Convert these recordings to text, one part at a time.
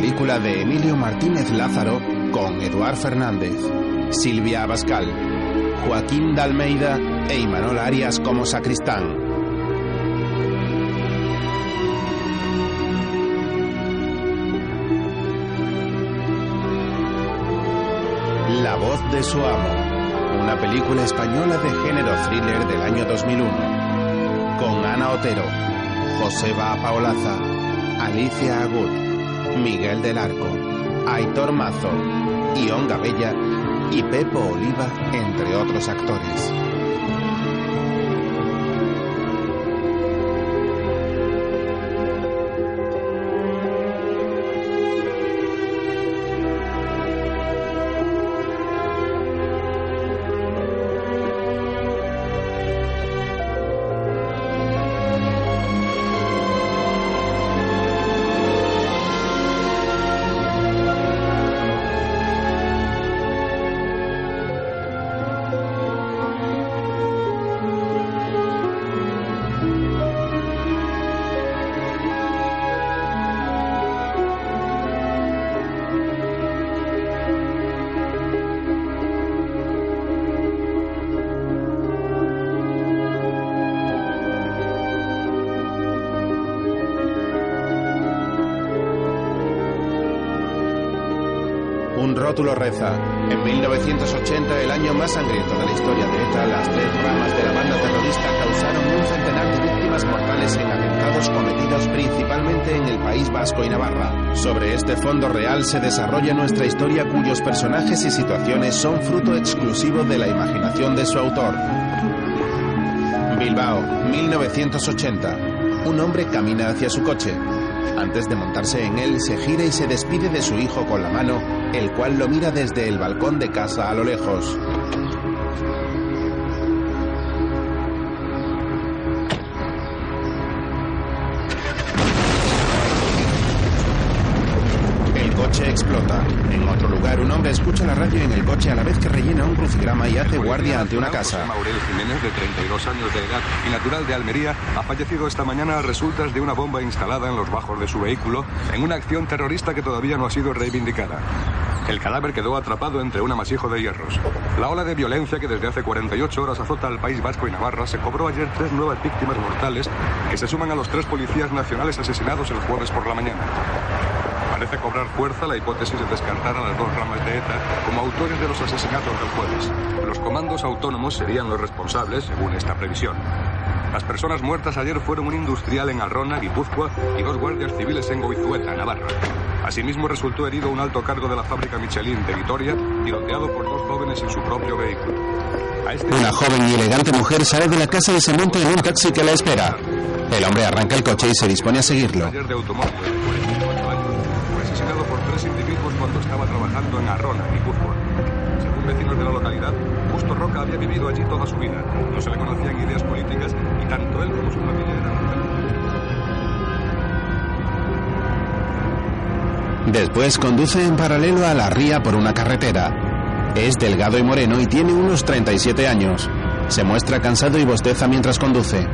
película de Emilio Martínez Lázaro con Eduard Fernández, Silvia Abascal, Joaquín de Almeida e Imanol Arias como sacristán. La voz de su amo, una película española de género thriller del año 2001, con Ana Otero, Joseba Paolaza, Alicia Agut, Miguel del Arco, Aitor Mazo, Ion Gabella y Pepo Oliva, entre otros actores. Un rótulo reza. En 1980, el año más sangriento de la historia de ETA, las tres ramas de la banda terrorista causaron un centenar de víctimas mortales en atentados cometidos principalmente en el País Vasco y Navarra. Sobre este fondo real se desarrolla nuestra historia cuyos personajes y situaciones son fruto exclusivo de la imaginación de su autor. Bilbao, 1980. Un hombre camina hacia su coche. Antes de montarse en él, se gira y se despide de su hijo con la mano, el cual lo mira desde el balcón de casa a lo lejos. El coche explota. En otro lugar, un hombre escucha la radio en el coche a la vez que rellena un crucigrama y hace guardia ante una casa. Maurel Jiménez, de 32 años de edad y natural de Almería, ha fallecido esta mañana a resultas de una bomba instalada en los bajos de su vehículo en una acción terrorista que todavía no ha sido reivindicada. El cadáver quedó atrapado entre un amasijo de hierros. La ola de violencia que desde hace 48 horas azota al País Vasco y Navarra se cobró ayer tres nuevas víctimas mortales que se suman a los tres policías nacionales asesinados el jueves por la mañana. Parece cobrar fuerza la hipótesis de descartar a las dos ramas de ETA como autores de los asesinatos del jueves. Los comandos autónomos serían los responsables, según esta previsión. Las personas muertas ayer fueron un industrial en Arrona, Guipúzcoa, y dos guardias civiles en Goizueta, Navarra. Asimismo, resultó herido un alto cargo de la fábrica Michelin de Vitoria, tiroteado por dos jóvenes en su propio vehículo. A este- Una joven y elegante mujer sale de la casa y se monta en un taxi que la espera. El hombre arranca el coche y se dispone a seguirlo. de automóvil de 48 años fue asesinado por tres individuos cuando estaba trabajando en Arrona, Guipúzcoa. Según vecinos de la localidad, Justo Roca había vivido allí toda su vida. No se le conocían ideas políticas y tanto él como su familia eran Después conduce en paralelo a la ría por una carretera. Es delgado y moreno y tiene unos 37 años. Se muestra cansado y bosteza mientras conduce.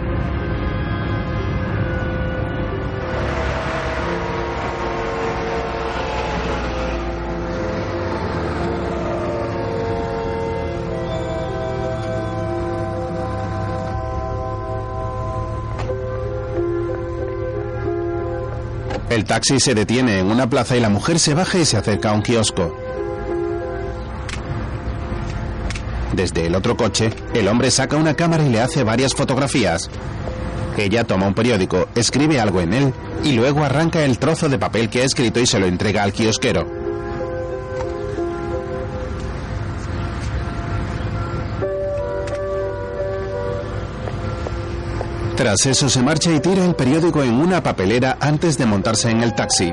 El taxi se detiene en una plaza y la mujer se baja y se acerca a un kiosco. Desde el otro coche, el hombre saca una cámara y le hace varias fotografías. Ella toma un periódico, escribe algo en él y luego arranca el trozo de papel que ha escrito y se lo entrega al kiosquero. Tras eso se marcha y tira el periódico en una papelera antes de montarse en el taxi.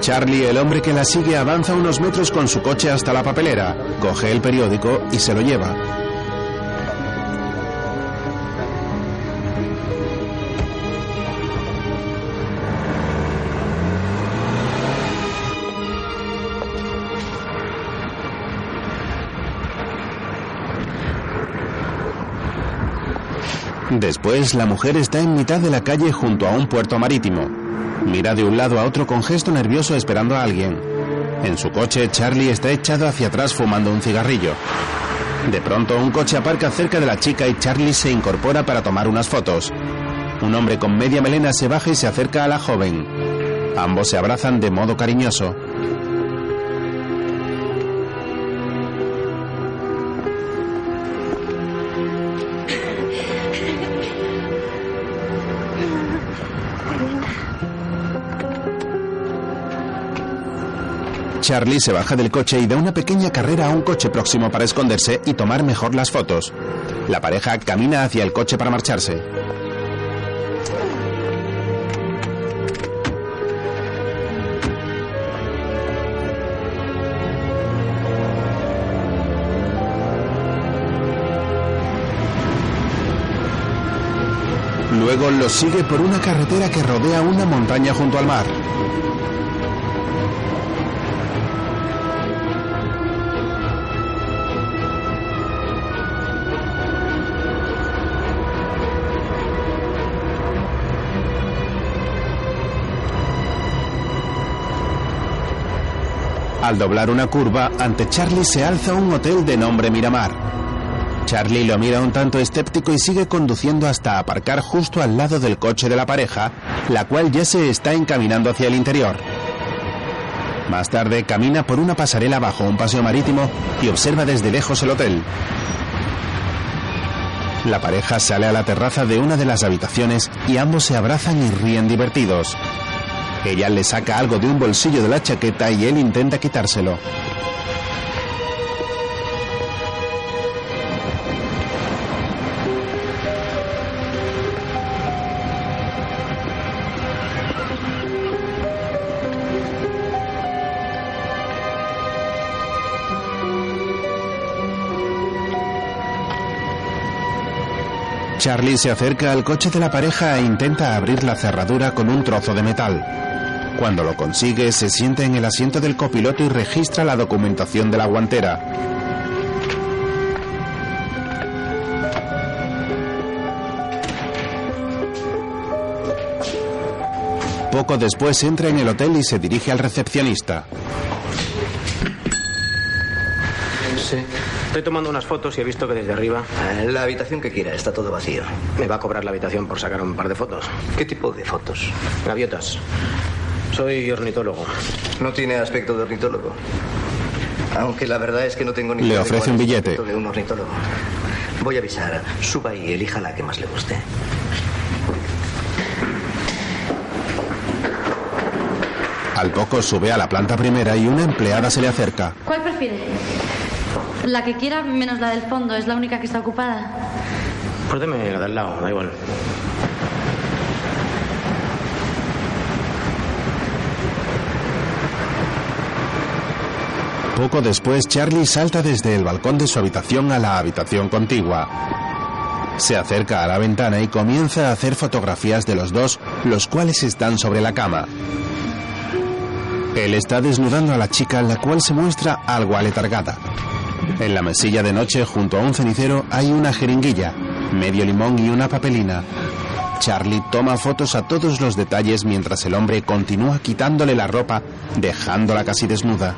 Charlie, el hombre que la sigue, avanza unos metros con su coche hasta la papelera, coge el periódico y se lo lleva. Después, la mujer está en mitad de la calle junto a un puerto marítimo. Mira de un lado a otro con gesto nervioso esperando a alguien. En su coche, Charlie está echado hacia atrás fumando un cigarrillo. De pronto, un coche aparca cerca de la chica y Charlie se incorpora para tomar unas fotos. Un hombre con media melena se baja y se acerca a la joven. Ambos se abrazan de modo cariñoso. Charlie se baja del coche y da una pequeña carrera a un coche próximo para esconderse y tomar mejor las fotos. La pareja camina hacia el coche para marcharse. Luego los sigue por una carretera que rodea una montaña junto al mar. Al doblar una curva, ante Charlie se alza un hotel de nombre Miramar. Charlie lo mira un tanto escéptico y sigue conduciendo hasta aparcar justo al lado del coche de la pareja, la cual ya se está encaminando hacia el interior. Más tarde camina por una pasarela bajo un paseo marítimo y observa desde lejos el hotel. La pareja sale a la terraza de una de las habitaciones y ambos se abrazan y ríen divertidos. Ella le saca algo de un bolsillo de la chaqueta y él intenta quitárselo. Charlie se acerca al coche de la pareja e intenta abrir la cerradura con un trozo de metal. Cuando lo consigue, se sienta en el asiento del copiloto y registra la documentación de la guantera. Poco después entra en el hotel y se dirige al recepcionista. Sí. Estoy tomando unas fotos y he visto que desde arriba. Eh, La habitación que quiera, está todo vacío. Me va a cobrar la habitación por sacar un par de fotos. ¿Qué tipo de fotos? Gaviotas. Soy ornitólogo. No tiene aspecto de ornitólogo. Aunque la verdad es que no tengo ni Le ofrece un billete. aspecto de un ornitólogo. Voy a avisar. Suba y elija la que más le guste. Al poco sube a la planta primera y una empleada se le acerca. ¿Cuál prefiere? La que quiera menos la del fondo, es la única que está ocupada. Pues deme la del lado, da igual. Poco después, Charlie salta desde el balcón de su habitación a la habitación contigua. Se acerca a la ventana y comienza a hacer fotografías de los dos, los cuales están sobre la cama. Él está desnudando a la chica, la cual se muestra algo aletargada. En la mesilla de noche, junto a un cenicero, hay una jeringuilla, medio limón y una papelina. Charlie toma fotos a todos los detalles mientras el hombre continúa quitándole la ropa, dejándola casi desnuda.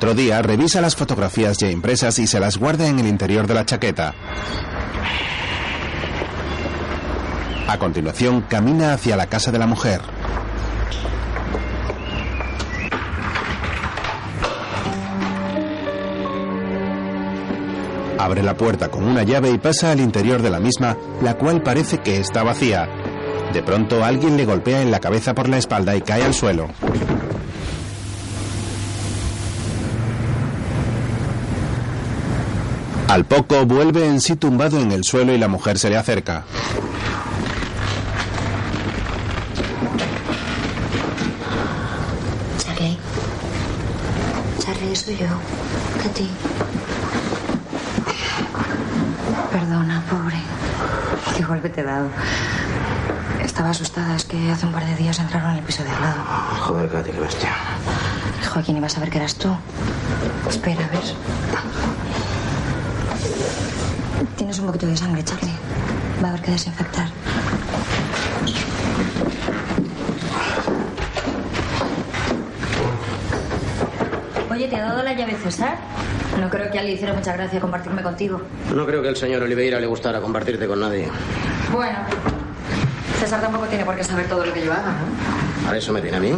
Otro día revisa las fotografías ya impresas y se las guarda en el interior de la chaqueta. A continuación camina hacia la casa de la mujer. Abre la puerta con una llave y pasa al interior de la misma, la cual parece que está vacía. De pronto alguien le golpea en la cabeza por la espalda y cae al suelo. Al poco vuelve en sí tumbado en el suelo y la mujer se le acerca. Charlie. Charlie. Soy yo. Katy. Perdona, pobre. Qué golpe te he dado. Estaba asustada, es que hace un par de días entraron en el piso de al lado. Joder, Katy, qué bestia. Joaquín, iba a saber que eras tú. Espera, a ver. Tienes un poquito de sangre, Charlie. Va a haber que desinfectar. Oye, ¿te ha dado la llave César? No creo que a él le hiciera mucha gracia compartirme contigo. No creo que al señor Oliveira le gustara compartirte con nadie. Bueno, César tampoco tiene por qué saber todo lo que yo haga, ¿no? ¿Para eso me tiene a mí?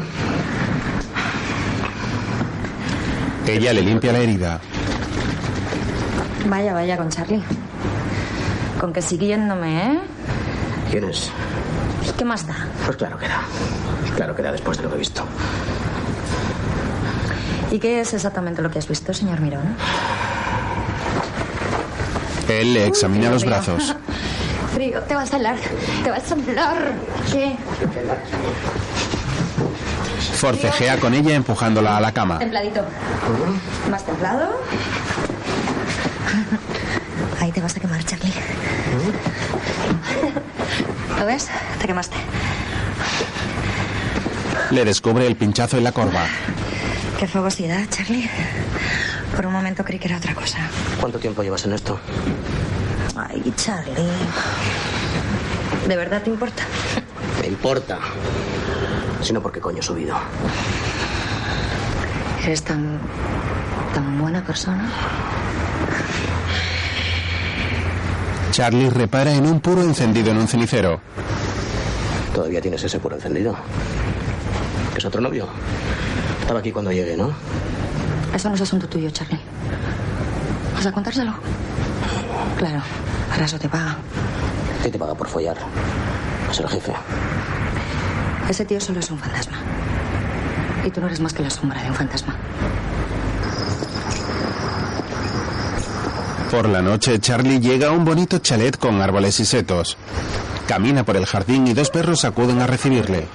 Ella le limpia la herida. Vaya, vaya con Charlie. Con que siguiéndome, ¿eh? ¿Quién es? ¿Qué más da? Pues claro que da. Claro que da después de lo que he visto. ¿Y qué es exactamente lo que has visto, señor Mirón? Él le examina Uy, los frío. brazos. Frío, te vas a helar, te vas a helar. ¿Qué? Forcejea con ella empujándola a la cama. Templadito. ¿Más templado? Ahí te vas a quemar, Charlie. ¿Lo ves? Te quemaste. Le descubre el pinchazo en la corva. Qué fogosidad, Charlie. Por un momento creí que era otra cosa. ¿Cuánto tiempo llevas en esto? Ay, Charlie. ¿De verdad te importa? Me importa. Sino porque coño he subido. Eres tan. tan buena persona. Charlie repara en un puro encendido en un cenicero. Todavía tienes ese puro encendido. ¿Es otro novio? Estaba aquí cuando llegué, ¿no? Eso no es asunto tuyo, Charlie. ¿Vas a contárselo? Claro, para eso te paga. ¿Qué te paga por follar? A ser jefe. Ese tío solo es un fantasma. Y tú no eres más que la sombra de un fantasma. Por la noche, Charlie llega a un bonito chalet con árboles y setos. Camina por el jardín y dos perros acuden a recibirle.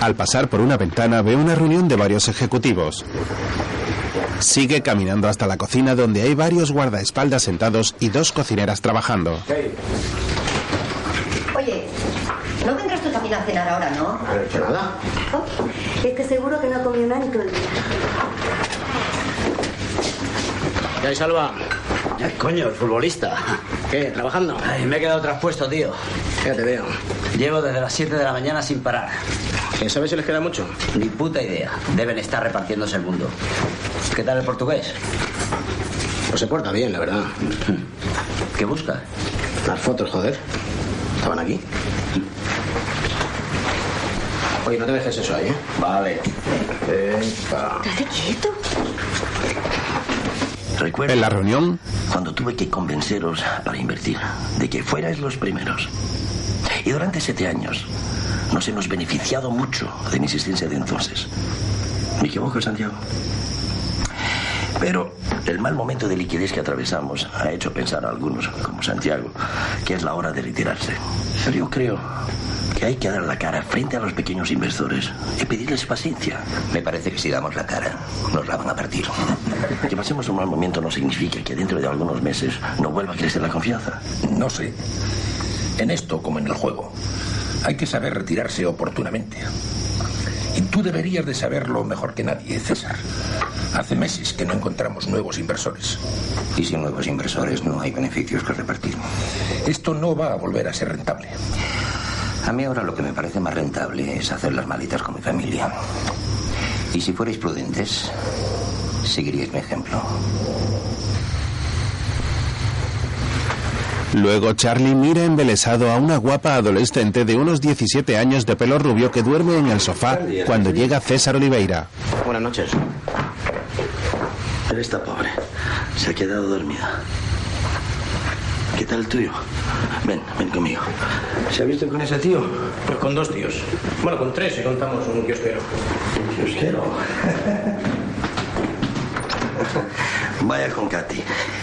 Al pasar por una ventana ve una reunión de varios ejecutivos. Sigue caminando hasta la cocina donde hay varios guardaespaldas sentados y dos cocineras trabajando. También a cenar ahora, ¿no? No he hecho nada. Es que seguro que no ha comido nada en todo el día. ¿Qué hay, Salva? Ay, coño, el futbolista. ¿Qué? ¿Trabajando? Ay, me he quedado traspuesto, tío. Ya te veo. Llevo desde las 7 de la mañana sin parar. ¿Quién sabe si les queda mucho? Ni puta idea. Deben estar repartiéndose el mundo. ¿Qué tal el portugués? Pues se porta bien, la verdad. ¿Qué busca? Las fotos, joder. ¿Estaban aquí? Oye, no te dejes eso ahí, ¿eh? Vale. Estate quieto. Recuerdo En la reunión, cuando tuve que convenceros para invertir de que fuerais los primeros. Y durante siete años nos hemos beneficiado mucho de mi existencia de entonces. ¿Me equivoco, Santiago? Pero el mal momento de liquidez que atravesamos ha hecho pensar a algunos, como Santiago, que es la hora de retirarse. Pero yo creo que hay que dar la cara frente a los pequeños inversores y pedirles paciencia. Me parece que si damos la cara, nos la van a partir. Que pasemos un mal momento no significa que dentro de algunos meses no vuelva a crecer la confianza. No sé. En esto como en el juego, hay que saber retirarse oportunamente. Y tú deberías de saberlo mejor que nadie, César. Hace meses que no encontramos nuevos inversores. Y sin nuevos inversores no hay beneficios que repartir. Esto no va a volver a ser rentable. A mí ahora lo que me parece más rentable es hacer las maletas con mi familia. Y si fuerais prudentes, seguiríais mi ejemplo. Luego Charlie mira embelesado a una guapa adolescente de unos 17 años de pelo rubio que duerme en el sofá cuando llega César Oliveira. Buenas noches. Pero esta pobre se ha quedado dormida. ¿Qué tal el tuyo? Ven, ven conmigo. ¿Se ha visto con ese tío? Pues con dos tíos. Bueno, con tres si contamos un kiosquero. ¿Un kiosquero? Vaya con Katy.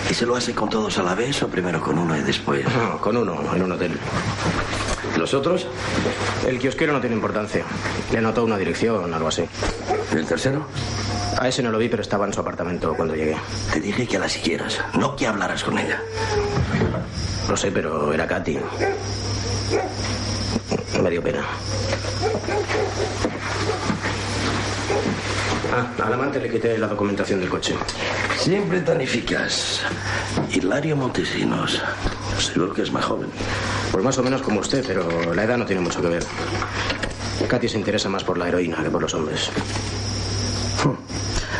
¿Y se lo hace con todos a la vez o primero con uno y después? No, con uno, en un hotel. ¿Los otros? El kiosquero no tiene importancia. Le anotó una dirección, algo así. ¿Y el tercero? A ese no lo vi, pero estaba en su apartamento cuando llegué. Te dije que la siguieras, no que hablaras con ella. No sé, pero era Katy. Me dio pena. Ah, al amante le quité la documentación del coche. Siempre tan eficaz. Hilario Montesinos. Seguro que es más joven. Pues más o menos como usted, pero la edad no tiene mucho que ver. Katy se interesa más por la heroína que por los hombres.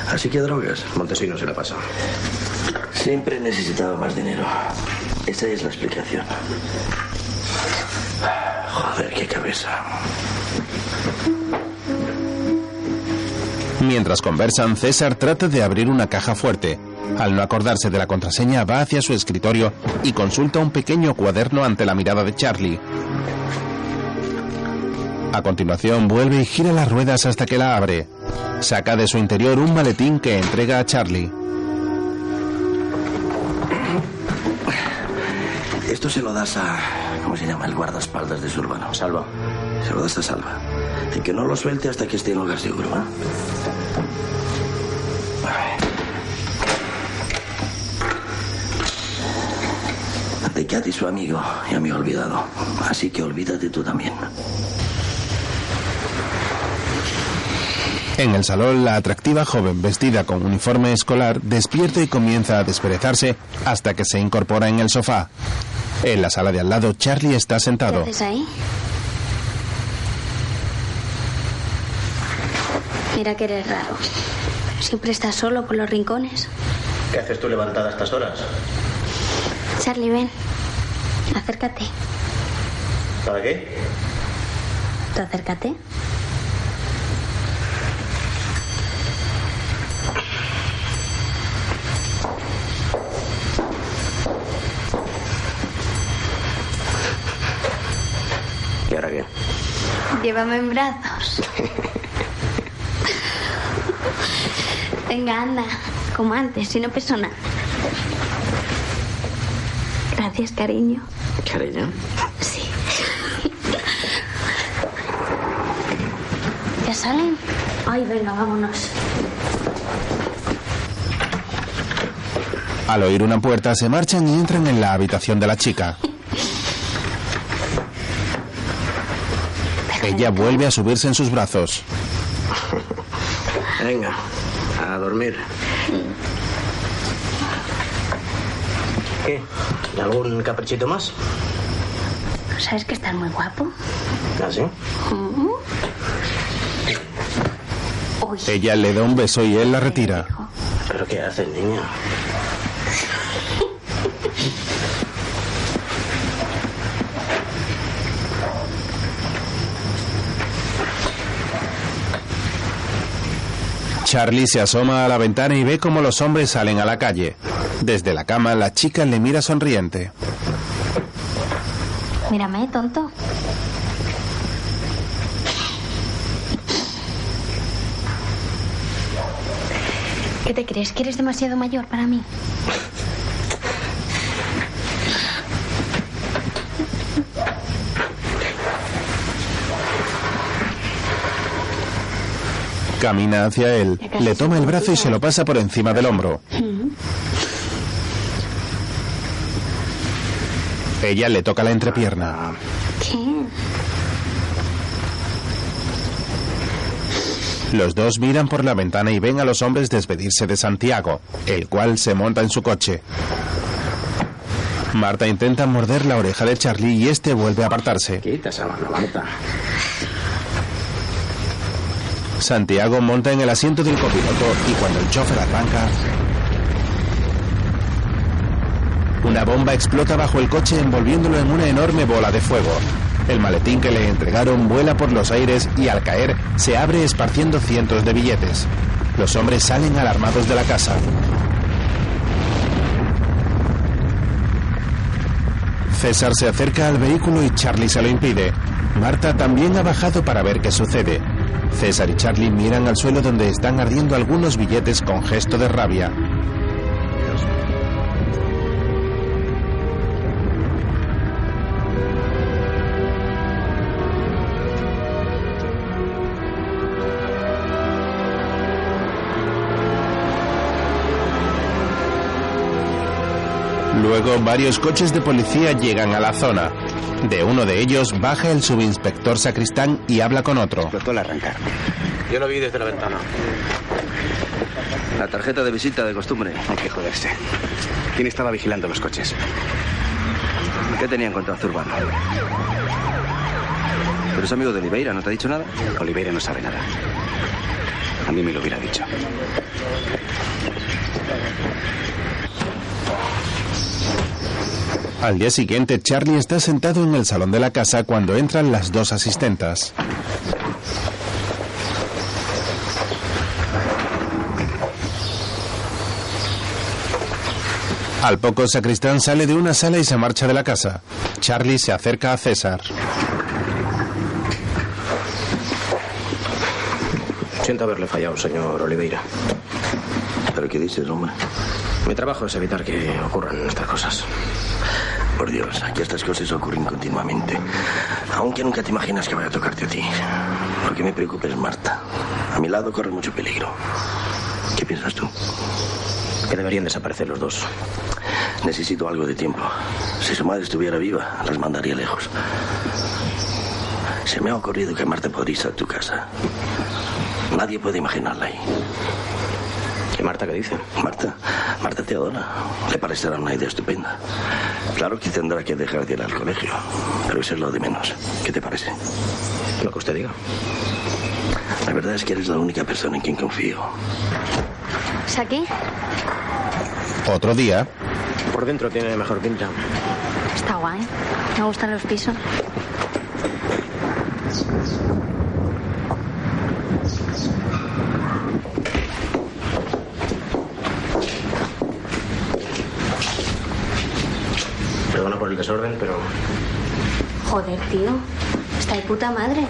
Así que drogas. Montesinos se la pasa. Siempre he necesitado más dinero. Esa es la explicación. Joder, qué cabeza. Mientras conversan, César trata de abrir una caja fuerte. Al no acordarse de la contraseña, va hacia su escritorio y consulta un pequeño cuaderno ante la mirada de Charlie. A continuación, vuelve y gira las ruedas hasta que la abre. Saca de su interior un maletín que entrega a Charlie. Esto se lo das a. ¿Cómo se llama? El guardaespaldas de su urbano. Salva. Se lo das a Salva. Y que no lo suelte hasta que esté en lugar seguro, ¿eh? De Katy, su amigo, ya me he olvidado. Así que olvídate tú también. En el salón, la atractiva joven vestida con uniforme escolar despierta y comienza a desperezarse hasta que se incorpora en el sofá. En la sala de al lado, Charlie está sentado. ¿Qué haces ahí? Mira que eres raro. Siempre estás solo por los rincones. ¿Qué haces tú levantada a estas horas? Charlie, ven. Acércate. ¿Para qué? Tú acércate. ¿Y ahora qué? Llévame en brazos. Venga, anda. Como antes, si no peso nada. Gracias, cariño. ¿Cariño? Sí. ¿Ya salen? Ay, venga, vámonos. Al oír una puerta, se marchan y entran en la habitación de la chica. Ella vuelve a subirse en sus brazos. Venga, a dormir. ¿Qué? ¿Algún caprichito más? ¿Sabes que estás muy guapo? ¿Ah, sí? Mm. Ella le da un beso y él la retira. ¿Pero qué haces, niña? Charlie se asoma a la ventana y ve cómo los hombres salen a la calle. Desde la cama, la chica le mira sonriente. mírame, tonto. ¿Qué te crees? ¿Que eres demasiado mayor para mí? Camina hacia él, le toma el brazo y se lo pasa por encima del hombro. Ella le toca la entrepierna. Los dos miran por la ventana y ven a los hombres despedirse de Santiago, el cual se monta en su coche. Marta intenta morder la oreja de Charlie y este vuelve a apartarse. Quita esa mano, Marta. Santiago monta en el asiento del copiloto y cuando el chofer arranca, una bomba explota bajo el coche envolviéndolo en una enorme bola de fuego. El maletín que le entregaron vuela por los aires y al caer se abre esparciendo cientos de billetes. Los hombres salen alarmados de la casa. César se acerca al vehículo y Charlie se lo impide. Marta también ha bajado para ver qué sucede. César y Charlie miran al suelo donde están ardiendo algunos billetes con gesto de rabia. Luego, varios coches de policía llegan a la zona. De uno de ellos baja el subinspector sacristán y habla con otro. Explotó al arrancar. Yo lo vi desde la ventana. La tarjeta de visita de costumbre. Hay que joderse. ¿Quién estaba vigilando los coches? ¿Qué tenían contra Zurban? Pero es amigo de Oliveira, ¿no te ha dicho nada? Oliveira no sabe nada. A mí me lo hubiera dicho. Al día siguiente, Charlie está sentado en el salón de la casa cuando entran las dos asistentas. Al poco, Sacristán sale de una sala y se marcha de la casa. Charlie se acerca a César. Siento haberle fallado, señor Oliveira. ¿Pero qué dices, hombre? Mi trabajo es evitar que ocurran estas cosas. Por Dios, aquí estas cosas ocurren continuamente. Aunque nunca te imaginas que vaya a tocarte a ti. Lo que me preocupa es Marta. A mi lado corre mucho peligro. ¿Qué piensas tú? Que deberían desaparecer los dos. Necesito algo de tiempo. Si su madre estuviera viva, las mandaría lejos. Se me ha ocurrido que Marta podría ir a tu casa. Nadie puede imaginarla ahí. ¿Y Marta qué dice? Marta, Marta te adora. Le parecerá una idea estupenda. Claro que tendrá que dejar de ir al colegio, pero eso es lo de menos. ¿Qué te parece? Lo que usted diga. La verdad es que eres la única persona en quien confío. ¿Saki? Otro día, Por dentro tiene mejor pinta. Está guay. Me gustan los pisos. Perdona por el desorden, pero Joder, tío. Está de puta madre.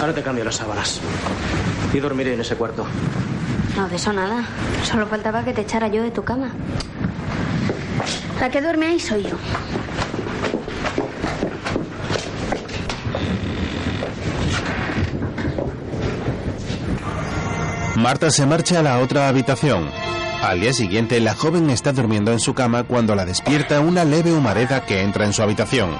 ahora te cambio las sábanas. Y dormiré en ese cuarto. No, de eso nada. Solo faltaba que te echara yo de tu cama. La que duerme ahí soy yo. Marta se marcha a la otra habitación. Al día siguiente, la joven está durmiendo en su cama cuando la despierta una leve humareda que entra en su habitación.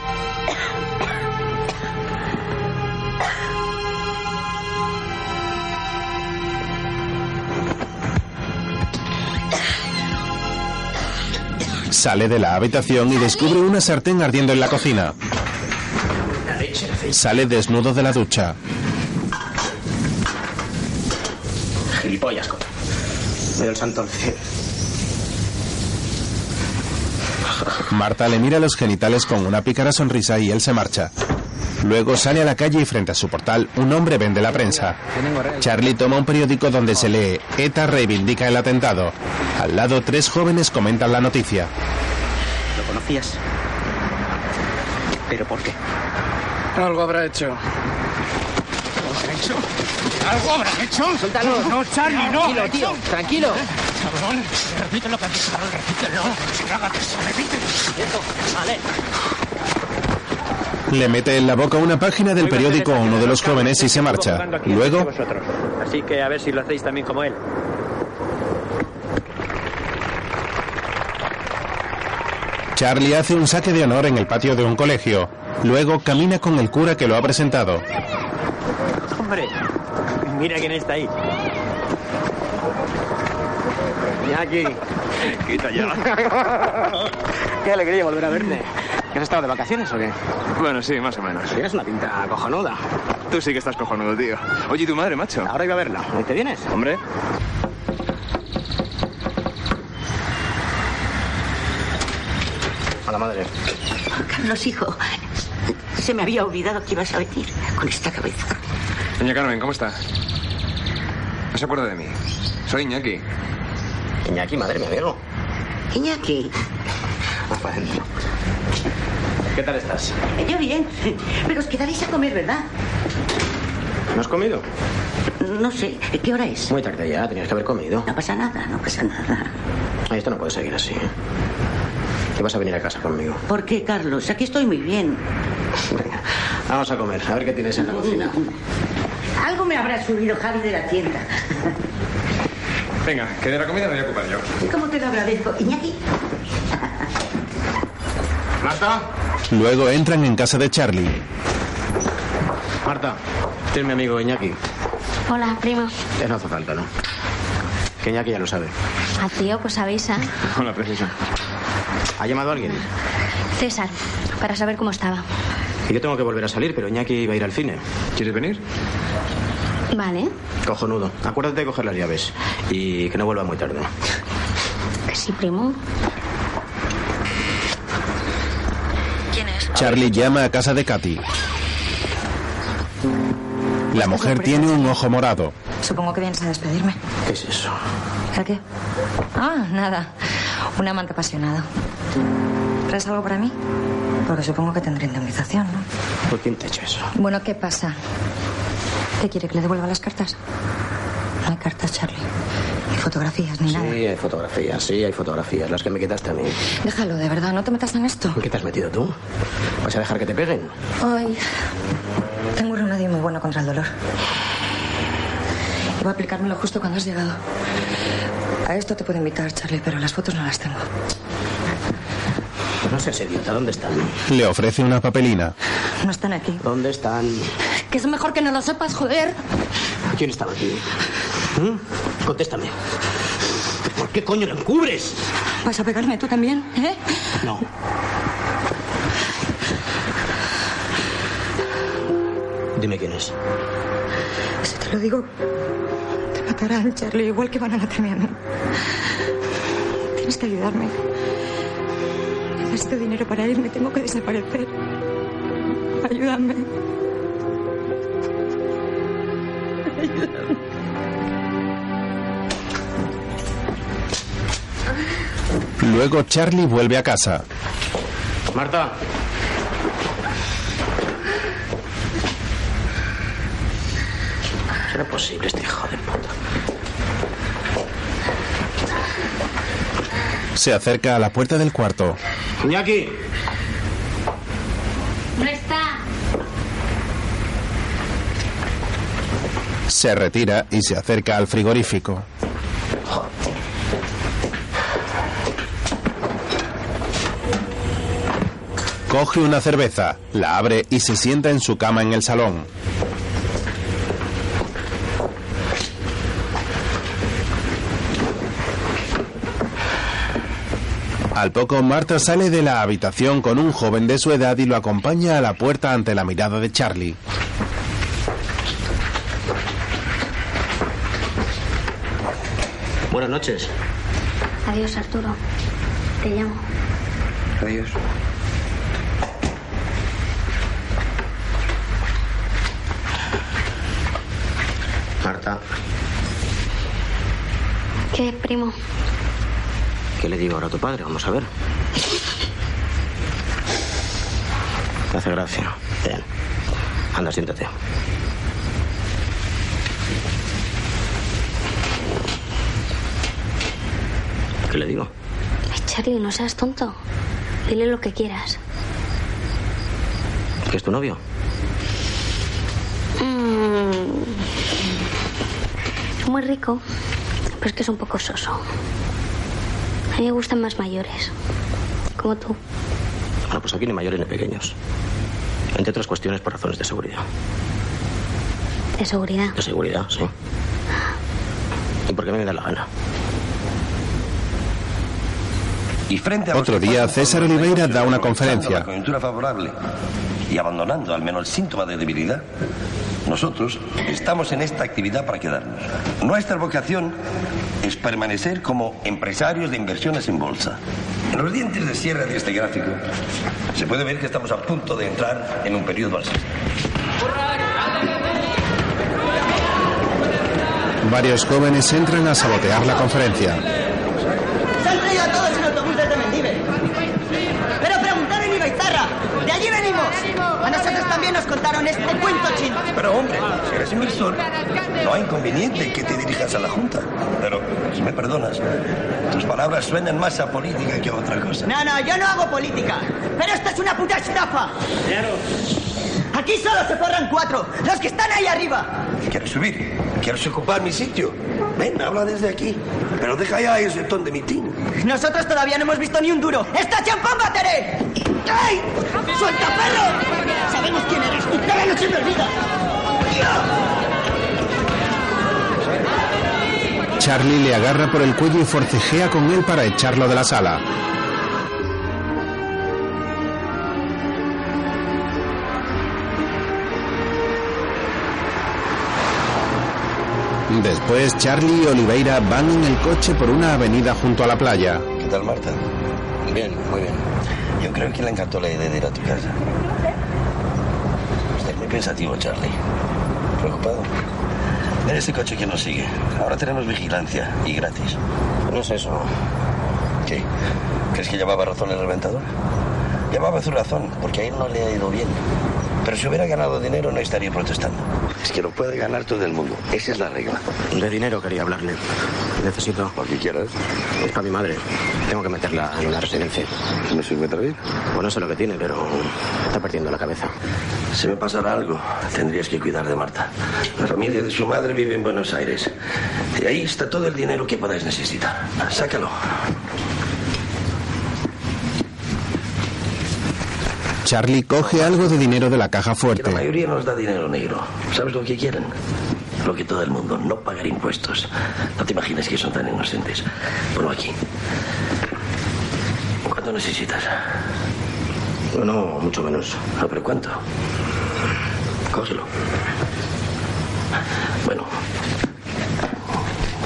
Sale de la habitación y descubre una sartén ardiendo en la cocina. Sale desnudo de la ducha. Gilipollas, el santo. Marta le mira los genitales con una pícara sonrisa y él se marcha. Luego sale a la calle y frente a su portal un hombre vende la prensa. Charlie toma un periódico donde se lee ETA reivindica el atentado. Al lado tres jóvenes comentan la noticia. ¿Lo conocías? ¿Pero por qué? Algo habrá hecho. ¿Algo habrá hecho? ¿Algo habrá hecho? Suéltalo. No, Charlie, no. Tranquilo, tío, tranquilo. Cabrón, repite lo que has dicho, cabrón, repítelo. Trágate eso, repite. Vale. Le mete en la boca una página del periódico a uno de los jóvenes y se marcha. Luego. Así que a ver si lo hacéis también como él. Charlie hace un saque de honor en el patio de un colegio. Luego camina con el cura que lo ha presentado. Hombre, mira quién está ahí. Iñaki. Quita ya. Qué alegría volver a verte. ¿Que has estado de vacaciones o qué? Bueno, sí, más o menos. Tienes una pinta cojonuda. Tú sí que estás cojonudo, tío. Oye, ¿y tu madre, macho? Ahora iba a verla. ¿Y te vienes? Hombre. A la madre. Carlos, hijo, se me había olvidado que ibas a venir con esta cabeza. Doña Carmen, ¿cómo está? No se acuerda de mí. Soy Iñaki. Iñaki, madre, me amigo. Iñaki, adentro. ¿Qué tal estás? yo bien, pero os quedaréis a comer, ¿verdad? ¿No has comido? No sé, ¿qué hora es? Muy tarde ya, tenías que haber comido. No pasa nada, no pasa nada. Esto no puede seguir así. ¿Te vas a venir a casa conmigo? ¿Por qué, Carlos? Aquí estoy muy bien. Venga, vamos a comer. A ver qué tienes en la cocina. Algo me habrá subido Javi de la tienda. Venga, que de la comida me voy a ocupar yo. ¿Cómo te lo agradezco, Iñaki? Marta. Luego entran en casa de Charlie. Marta, este es mi amigo Iñaki. Hola, primo. Eh, no hace falta, ¿no? Que Iñaki ya lo sabe. A tío, pues avisa. Hola, precisa. ¿Ha llamado a alguien? César, para saber cómo estaba. Y yo tengo que volver a salir, pero Iñaki va a ir al cine. ¿Quieres venir? Vale. Cojonudo. Acuérdate de coger las llaves. Y que no vuelva muy tarde. Que sí, primo. ¿Quién es? Charlie llama a casa de Katy. La mujer tiene un ojo morado. Supongo que vienes a despedirme. ¿Qué es eso? ¿El qué? Ah, nada. Un amante apasionado. ¿Traes algo para mí? Porque supongo que tendré indemnización, ¿no? ¿Por quién te ha hecho eso? Bueno, ¿qué pasa? ¿Qué quiere? ¿Que le devuelva las cartas? No hay cartas, Charlie. Ni fotografías, ni Sí, nada. hay fotografías, sí, hay fotografías. Las que me quitaste a mí. Déjalo, de verdad, no te metas en esto. ¿En qué te has metido tú? ¿Vas a dejar que te peguen? Ay, tengo un remedio muy bueno contra el dolor. Iba a aplicármelo justo cuando has llegado. A esto te puedo invitar, Charlie, pero las fotos no las tengo. No seas idiota, ¿dónde están? Le ofrece una papelina. No están aquí. ¿Dónde están? Que es mejor que no lo sepas, joder. ¿Quién estaba aquí? ¿Mm? Contéstame. ¿Por qué coño lo encubres? ¿Vas a pegarme tú también, eh? No. Dime quién es. Si te lo digo, te matarán, Charlie, igual que van a matarme a mí. Tienes que ayudarme. Necesito dinero para irme, tengo que desaparecer. Ayúdame. Ayúdame. Luego Charlie vuelve a casa. Marta. ¿Será posible este hijo de puta? Se acerca a la puerta del cuarto. Iñaki. No está. Se retira y se acerca al frigorífico. Coge una cerveza, la abre y se sienta en su cama en el salón. Al poco, Marta sale de la habitación con un joven de su edad y lo acompaña a la puerta ante la mirada de Charlie. Buenas noches. Adiós, Arturo. Te llamo. Adiós. Marta, ¿Qué, primo? ¿Qué le digo ahora a tu padre? Vamos a ver. Te hace gracia. Bien. Anda, siéntate. ¿Qué le digo? Ay, Charlie, no seas tonto. Dile lo que quieras. ¿Que es tu novio? Mm. Es muy rico, pero es que es un poco soso. A mí me gustan más mayores, como tú. Bueno, pues aquí ni mayores ni pequeños. Entre otras cuestiones por razones de seguridad. De seguridad. De seguridad, sí. Y porque me da la gana. Y frente a Otro día, César por Oliveira da una conferencia. La coyuntura favorable y abandonando al menos el síntoma de debilidad, nosotros estamos en esta actividad para quedarnos. Nuestra vocación es permanecer como empresarios de inversiones en bolsa. En los dientes de sierra de este gráfico se puede ver que estamos a punto de entrar en un periodo alcista. Varios jóvenes entran a sabotear la conferencia. Se han traído a todos en autobús desde Mendive. Pero preguntaron en Ibaizarra. De allí venimos. A nosotros también nos contaron este cuento chino. Pero hombre, si eres inversor, no hay inconveniente que te dirijas a la Junta. Pero, si me perdonas, tus palabras suenan más a política que a otra cosa. No, no, yo no hago política. Pero esto es una puta estafa. Claro. Aquí solo se forran cuatro. Los que están ahí arriba. ¿Quieres subir? ¿Quieres ocupar mi sitio? Ven, habla desde aquí. Pero deja ya ese ton de mitín. Nosotros todavía no hemos visto ni un duro. ¡Esta champán bateré! ¡Ey! ¡Suelta, perro! Sabemos quién eres. ¡Dale, no se me olvida! Charlie le agarra por el cuello y forcejea con él para echarlo de la sala. Después, Charlie y Oliveira van en el coche por una avenida junto a la playa. ¿Qué tal, Marta? Bien, muy bien. Yo creo que le encantó la idea de ir a tu casa. Estás muy pensativo, Charlie. ¿Preocupado? Mira ese coche que nos sigue. Ahora tenemos vigilancia y gratis. No es eso. ¿Qué? ¿Crees que llevaba razón el reventador? Llevaba su razón, porque a él no le ha ido bien. Pero si hubiera ganado dinero no estaría protestando. Es que lo puede ganar todo el mundo. Esa es la regla. De dinero quería hablarle. Necesito. Lo que quieras. Es para mi madre. Tengo que meterla en una residencia. ¿No se encuentra bien? Bueno, sé lo que tiene, pero está perdiendo la cabeza. Si me pasara algo, tendrías que cuidar de Marta. La familia de su madre vive en Buenos Aires. Y ahí está todo el dinero que podáis necesitar. Sácalo. Charlie coge algo de dinero de la caja La fuerte. mayoría nos da dinero negro. ¿Sabes lo que quieren? Lo que todo el mundo, no pagar impuestos. No te imagines que son tan inocentes. Ponlo aquí. ¿Cuánto necesitas? No, mucho menos. No, pero ¿cuánto? Cógelo. Bueno.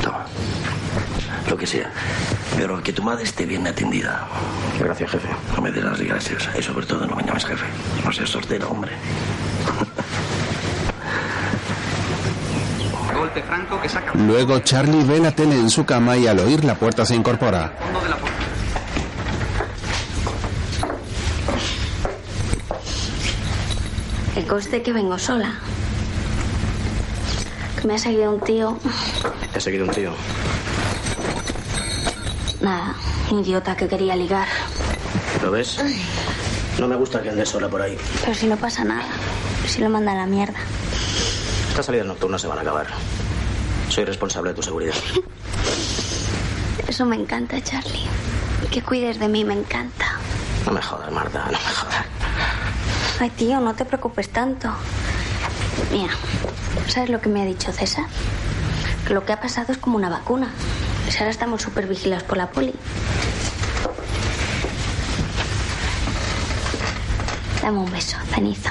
Toma. Lo que sea. Pero que tu madre esté bien atendida. Gracias, jefe. No me des las gracias. Y sobre todo no me llames jefe. No seas sortero, hombre. Golpe franco que saca Luego Charlie ve la tele en su cama y al oír la puerta se incorpora. Que conste que vengo sola. Que me ha seguido un tío. Te ha seguido un tío. Nada, un idiota que quería ligar. ¿Lo ves? No me gusta que andes sola por ahí. Pero si no pasa nada. Si lo manda a la mierda. Estas salidas nocturnas se van a acabar. Soy responsable de tu seguridad. Eso me encanta, Charlie. Que cuides de mí me encanta. No me jodas, Marta, no me jodas. Ay, tío, no te preocupes tanto. Mira, ¿sabes lo que me ha dicho César? Que lo que ha pasado es como una vacuna. Si ahora estamos súper vigilados por la poli. Dame un beso, cenizo.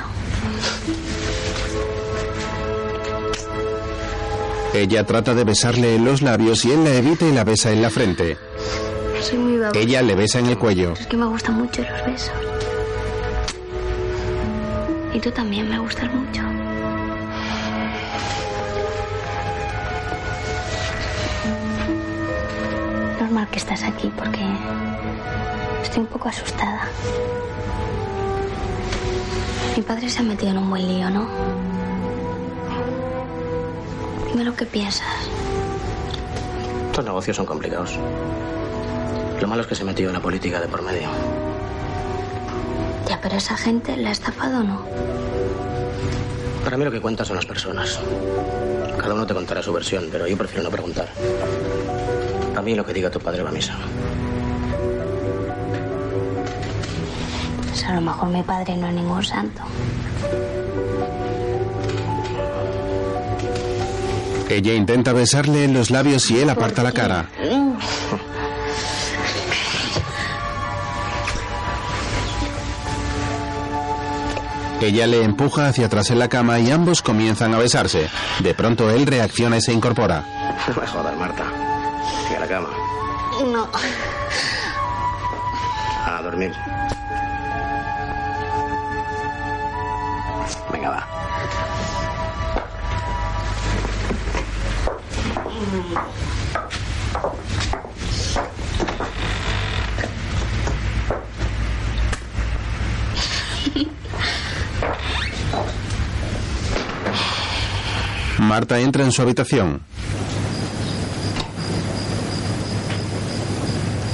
Ella trata de besarle en los labios y él la evita y la besa en la frente. Soy muy babosa. Ella le besa en el cuello. Es que me gustan mucho los besos. Y tú también me gustas mucho. Que estás aquí porque estoy un poco asustada. Mi padre se ha metido en un buen lío, ¿no? Dime lo que piensas. Estos negocios son complicados. Lo malo es que se metió en la política de por medio. Ya, pero esa gente la ha estafado o no. Para mí lo que cuentan son las personas. Cada uno te contará su versión, pero yo prefiero no preguntar. A mí lo que diga tu padre va a misa. Pues a lo mejor mi padre no es ningún santo. Ella intenta besarle en los labios y él aparta la cara. Ella le empuja hacia atrás en la cama y ambos comienzan a besarse. De pronto él reacciona y se incorpora. No me jodas, Marta. Cama. No. A dormir. Venga, va. Marta entra en su habitación.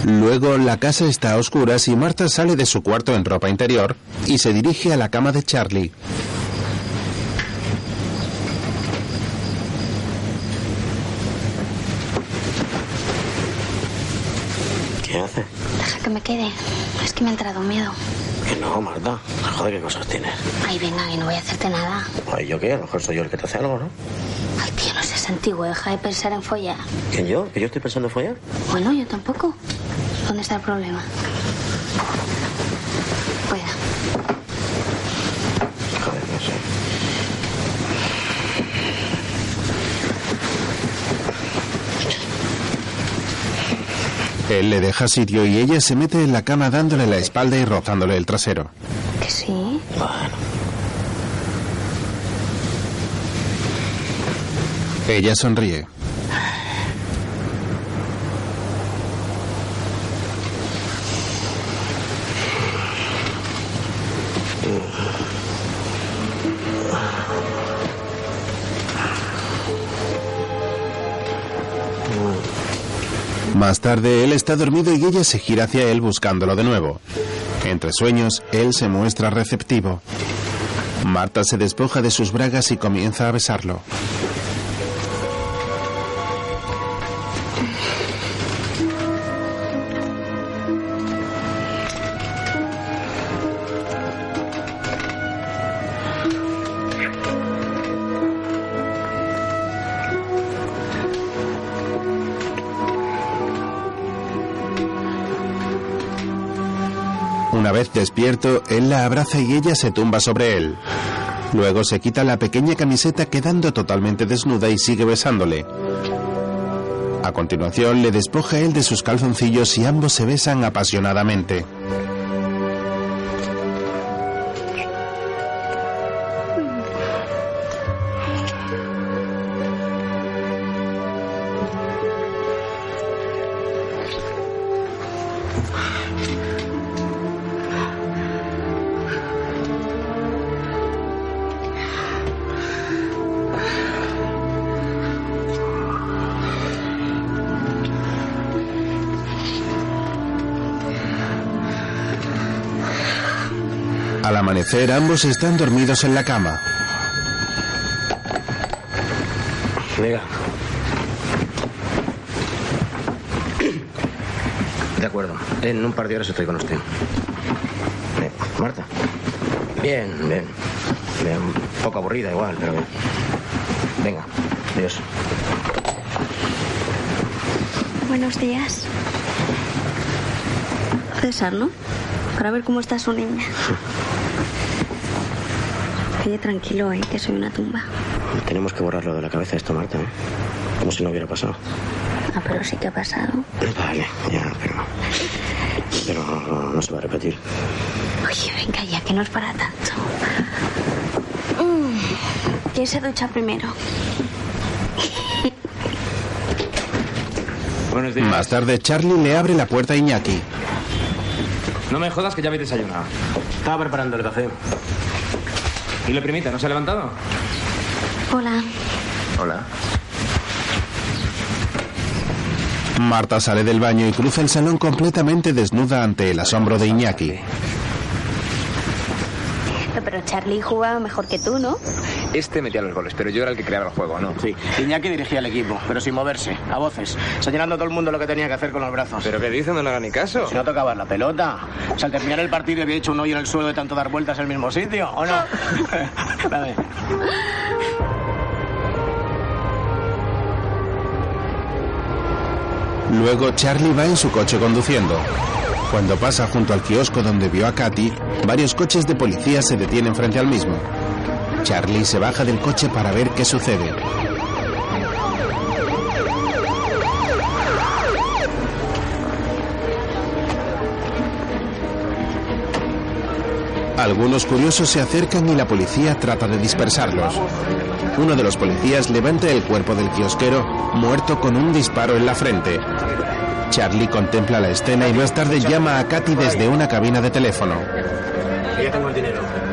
Luego la casa está a oscuras y Marta sale de su cuarto en ropa interior y se dirige a la cama de Charlie. ¿Qué hace? Deja que me quede. Es que me ha entrado miedo. Que no, Marta. Joder, ¿qué cosas tienes? Ay, venga, que no voy a hacerte nada. Ay, ¿yo qué? A lo mejor soy yo el que te hace algo, ¿no? Ay, tío, no seas antiguo. Deja de pensar en follar. ¿Que yo? ¿Que yo estoy pensando en follar? Bueno, yo tampoco. ¿Dónde está el problema? Fuera. Joder, no sé. Él le deja sitio y ella se mete en la cama dándole la espalda y rozándole el trasero. Que sí. Ella sonríe. Más tarde, él está dormido y ella se gira hacia él buscándolo de nuevo. Entre sueños, él se muestra receptivo. Marta se despoja de sus bragas y comienza a besarlo. Él la abraza y ella se tumba sobre él. Luego se quita la pequeña camiseta quedando totalmente desnuda y sigue besándole. A continuación le despoja él de sus calzoncillos y ambos se besan apasionadamente. Amanecer ambos están dormidos en la cama. Venga. De acuerdo. En un par de horas estoy con usted. Bien. Marta. Bien, bien. Bien, Un poco aburrida igual, pero bien. Venga. Adiós. Buenos días. César, ¿no? Para ver cómo está su niña. Tranquilo, ¿eh? Que soy una tumba. Tenemos que borrarlo de la cabeza esto, Marta. ¿eh? Como si no hubiera pasado. Ah, pero sí que ha pasado. Vale, ya, pero... Pero no, no se va a repetir. Oye, venga ya, que no es para tanto. Mm, ¿Quién se ducha primero? Buenos días. Más tarde, Charlie le abre la puerta a Iñaki. No me jodas que ya habéis desayunado. Estaba preparando el café. ¿Y la primita no se ha levantado? Hola. Hola. Marta sale del baño y cruza el salón completamente desnuda ante el asombro de Iñaki. Pero Charlie jugaba mejor que tú, ¿no? Este metía los goles, pero yo era el que creaba el juego, ¿no? Sí. Iñaki dirigía el equipo, pero sin moverse, a voces, señalando a todo el mundo lo que tenía que hacer con los brazos. ¿Pero qué dice? No le haga ni caso. Si no tocabas la pelota. O sea, al terminar el partido había hecho un hoyo en el suelo de tanto dar vueltas en el mismo sitio, ¿o no? Dame. Luego Charlie va en su coche conduciendo. Cuando pasa junto al kiosco donde vio a Katy, varios coches de policía se detienen frente al mismo. Charlie se baja del coche para ver qué sucede. Algunos curiosos se acercan y la policía trata de dispersarlos. Uno de los policías levanta el cuerpo del kiosquero, muerto con un disparo en la frente. Charlie contempla la escena y más tarde llama a Katy desde una cabina de teléfono. Ya tengo el dinero.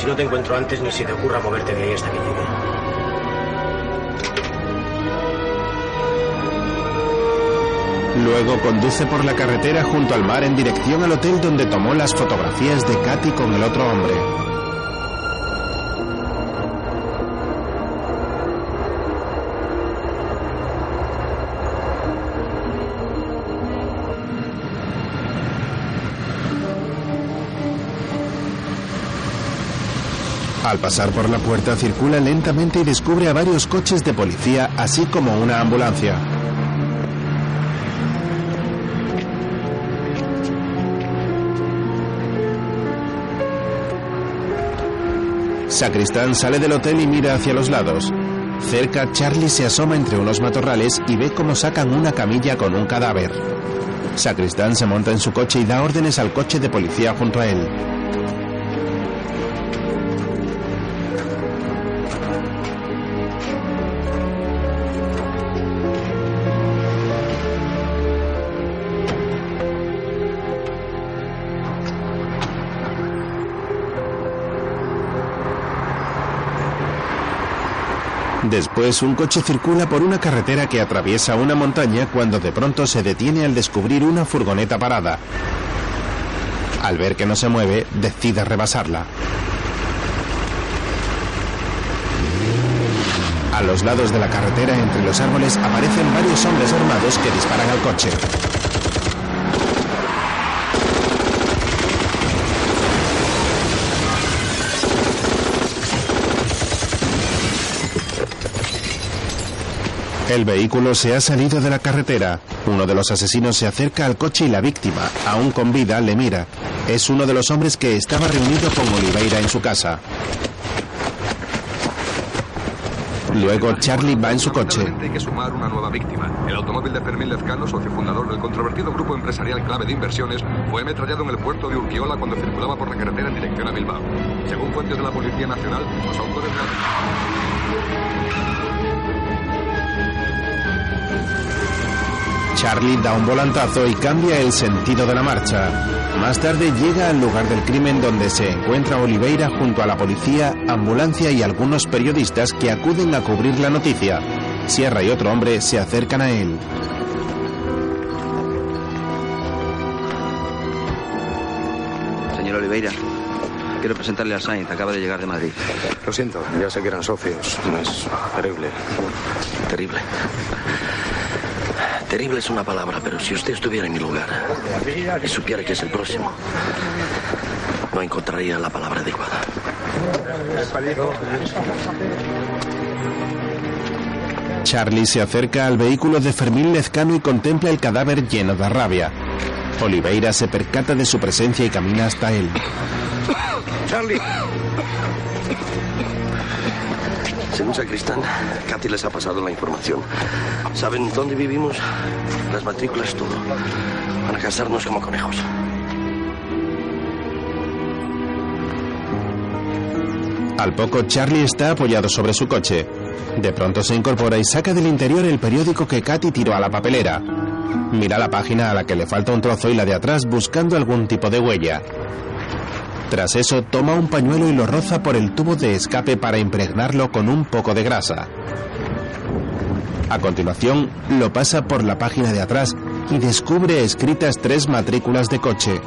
Si no te encuentro antes, ni se te ocurra moverte de ahí hasta que llegue. Luego conduce por la carretera junto al mar en dirección al hotel donde tomó las fotografías de Katy con el otro hombre. Al pasar por la puerta circula lentamente y descubre a varios coches de policía, así como una ambulancia. Sacristán sale del hotel y mira hacia los lados. Cerca, Charlie se asoma entre unos matorrales y ve cómo sacan una camilla con un cadáver. Sacristán se monta en su coche y da órdenes al coche de policía junto a él. Después, un coche circula por una carretera que atraviesa una montaña cuando de pronto se detiene al descubrir una furgoneta parada. Al ver que no se mueve, decide rebasarla. A los lados de la carretera, entre los árboles, aparecen varios hombres armados que disparan al coche. El vehículo se ha salido de la carretera. Uno de los asesinos se acerca al coche y la víctima, aún con vida, le mira. Es uno de los hombres que estaba reunido con Oliveira en su casa. Luego Charlie va en su coche. Hay que sumar una nueva víctima. El automóvil de Fermín Lezcano, socio fundador del controvertido grupo empresarial clave de inversiones, fue ametrallado en el puerto de Urquiola cuando circulaba por la carretera en dirección a Bilbao. Según fuentes de la Policía Nacional, los autores... Charlie da un volantazo y cambia el sentido de la marcha. Más tarde llega al lugar del crimen donde se encuentra Oliveira junto a la policía, ambulancia y algunos periodistas que acuden a cubrir la noticia. Sierra y otro hombre se acercan a él. Señor Oliveira, quiero presentarle a Sainz. Acaba de llegar de Madrid. Lo siento, ya sé que eran socios. Es terrible. Terrible. Terrible es una palabra, pero si usted estuviera en mi lugar y supiera que es el próximo, no encontraría la palabra adecuada. Charlie se acerca al vehículo de Fermín Lezcano y contempla el cadáver lleno de rabia. Oliveira se percata de su presencia y camina hasta él. Charlie. Según Sacristán, Katy les ha pasado la información. ¿Saben dónde vivimos? Las matrículas, todo. Van a casarnos como conejos. Al poco, Charlie está apoyado sobre su coche. De pronto se incorpora y saca del interior el periódico que Katy tiró a la papelera. Mira la página a la que le falta un trozo y la de atrás buscando algún tipo de huella. Tras eso, toma un pañuelo y lo roza por el tubo de escape para impregnarlo con un poco de grasa. A continuación, lo pasa por la página de atrás y descubre escritas tres matrículas de coche.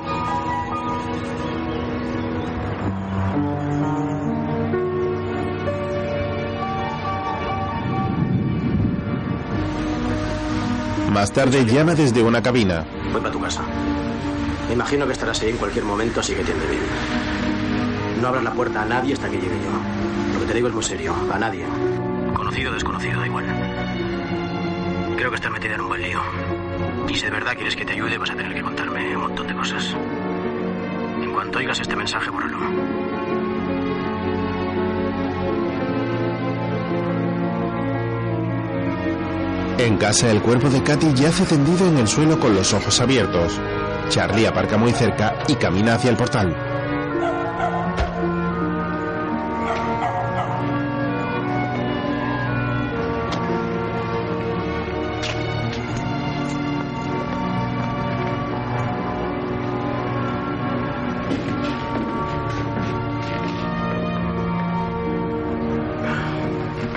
Más tarde llama desde una cabina. Voy para tu casa. Me imagino que estarás ahí en cualquier momento, así que tiende bien. No abras la puerta a nadie hasta que llegue yo. Lo que te digo es muy serio. A nadie. Conocido o desconocido, da igual. Creo que estás metida en un buen lío. Y si de verdad quieres que te ayude, vas a tener que contarme un montón de cosas. En cuanto oigas este mensaje, bórralo. En casa, el cuerpo de Katy yace tendido en el suelo con los ojos abiertos. Charlie aparca muy cerca y camina hacia el portal.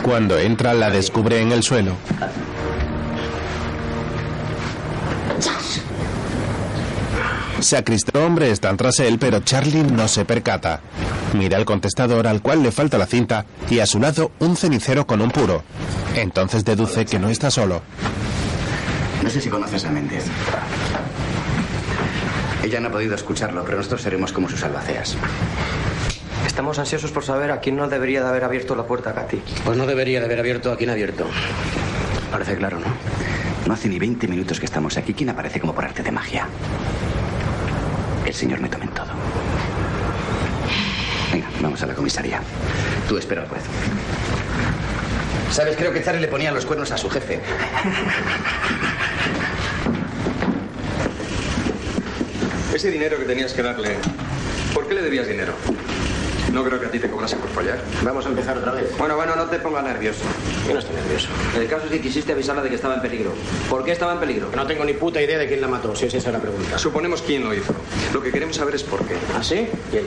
Cuando entra, la descubre en el suelo. Sacristán hombre están tras él, pero Charlie no se percata. Mira el contestador al cual le falta la cinta y a su lado un cenicero con un puro. Entonces deduce que no está solo. No sé si conoces a Méndez. Ella no ha podido escucharlo, pero nosotros seremos como sus albaceas. Estamos ansiosos por saber a quién no debería de haber abierto la puerta a Katy. Pues no debería de haber abierto a quien ha abierto. Parece claro, ¿no? No hace ni 20 minutos que estamos aquí. ¿Quién aparece como por arte de magia? El señor me en todo. Venga, vamos a la comisaría. Tú espera al juez. ¿Sabes? Creo que Charlie le ponía los cuernos a su jefe. Ese dinero que tenías que darle, ¿por qué le debías dinero? No creo que a ti te cobrase por fallar. Vamos a empezar otra vez. Bueno, bueno, no te pongas nervioso. Yo no estoy nervioso. El caso es que quisiste avisarla de que estaba en peligro. ¿Por qué estaba en peligro? No tengo ni puta idea de quién la mató, si es esa la pregunta. Suponemos quién lo hizo. Lo que queremos saber es por qué. ¿Ah, sí? ¿Quién?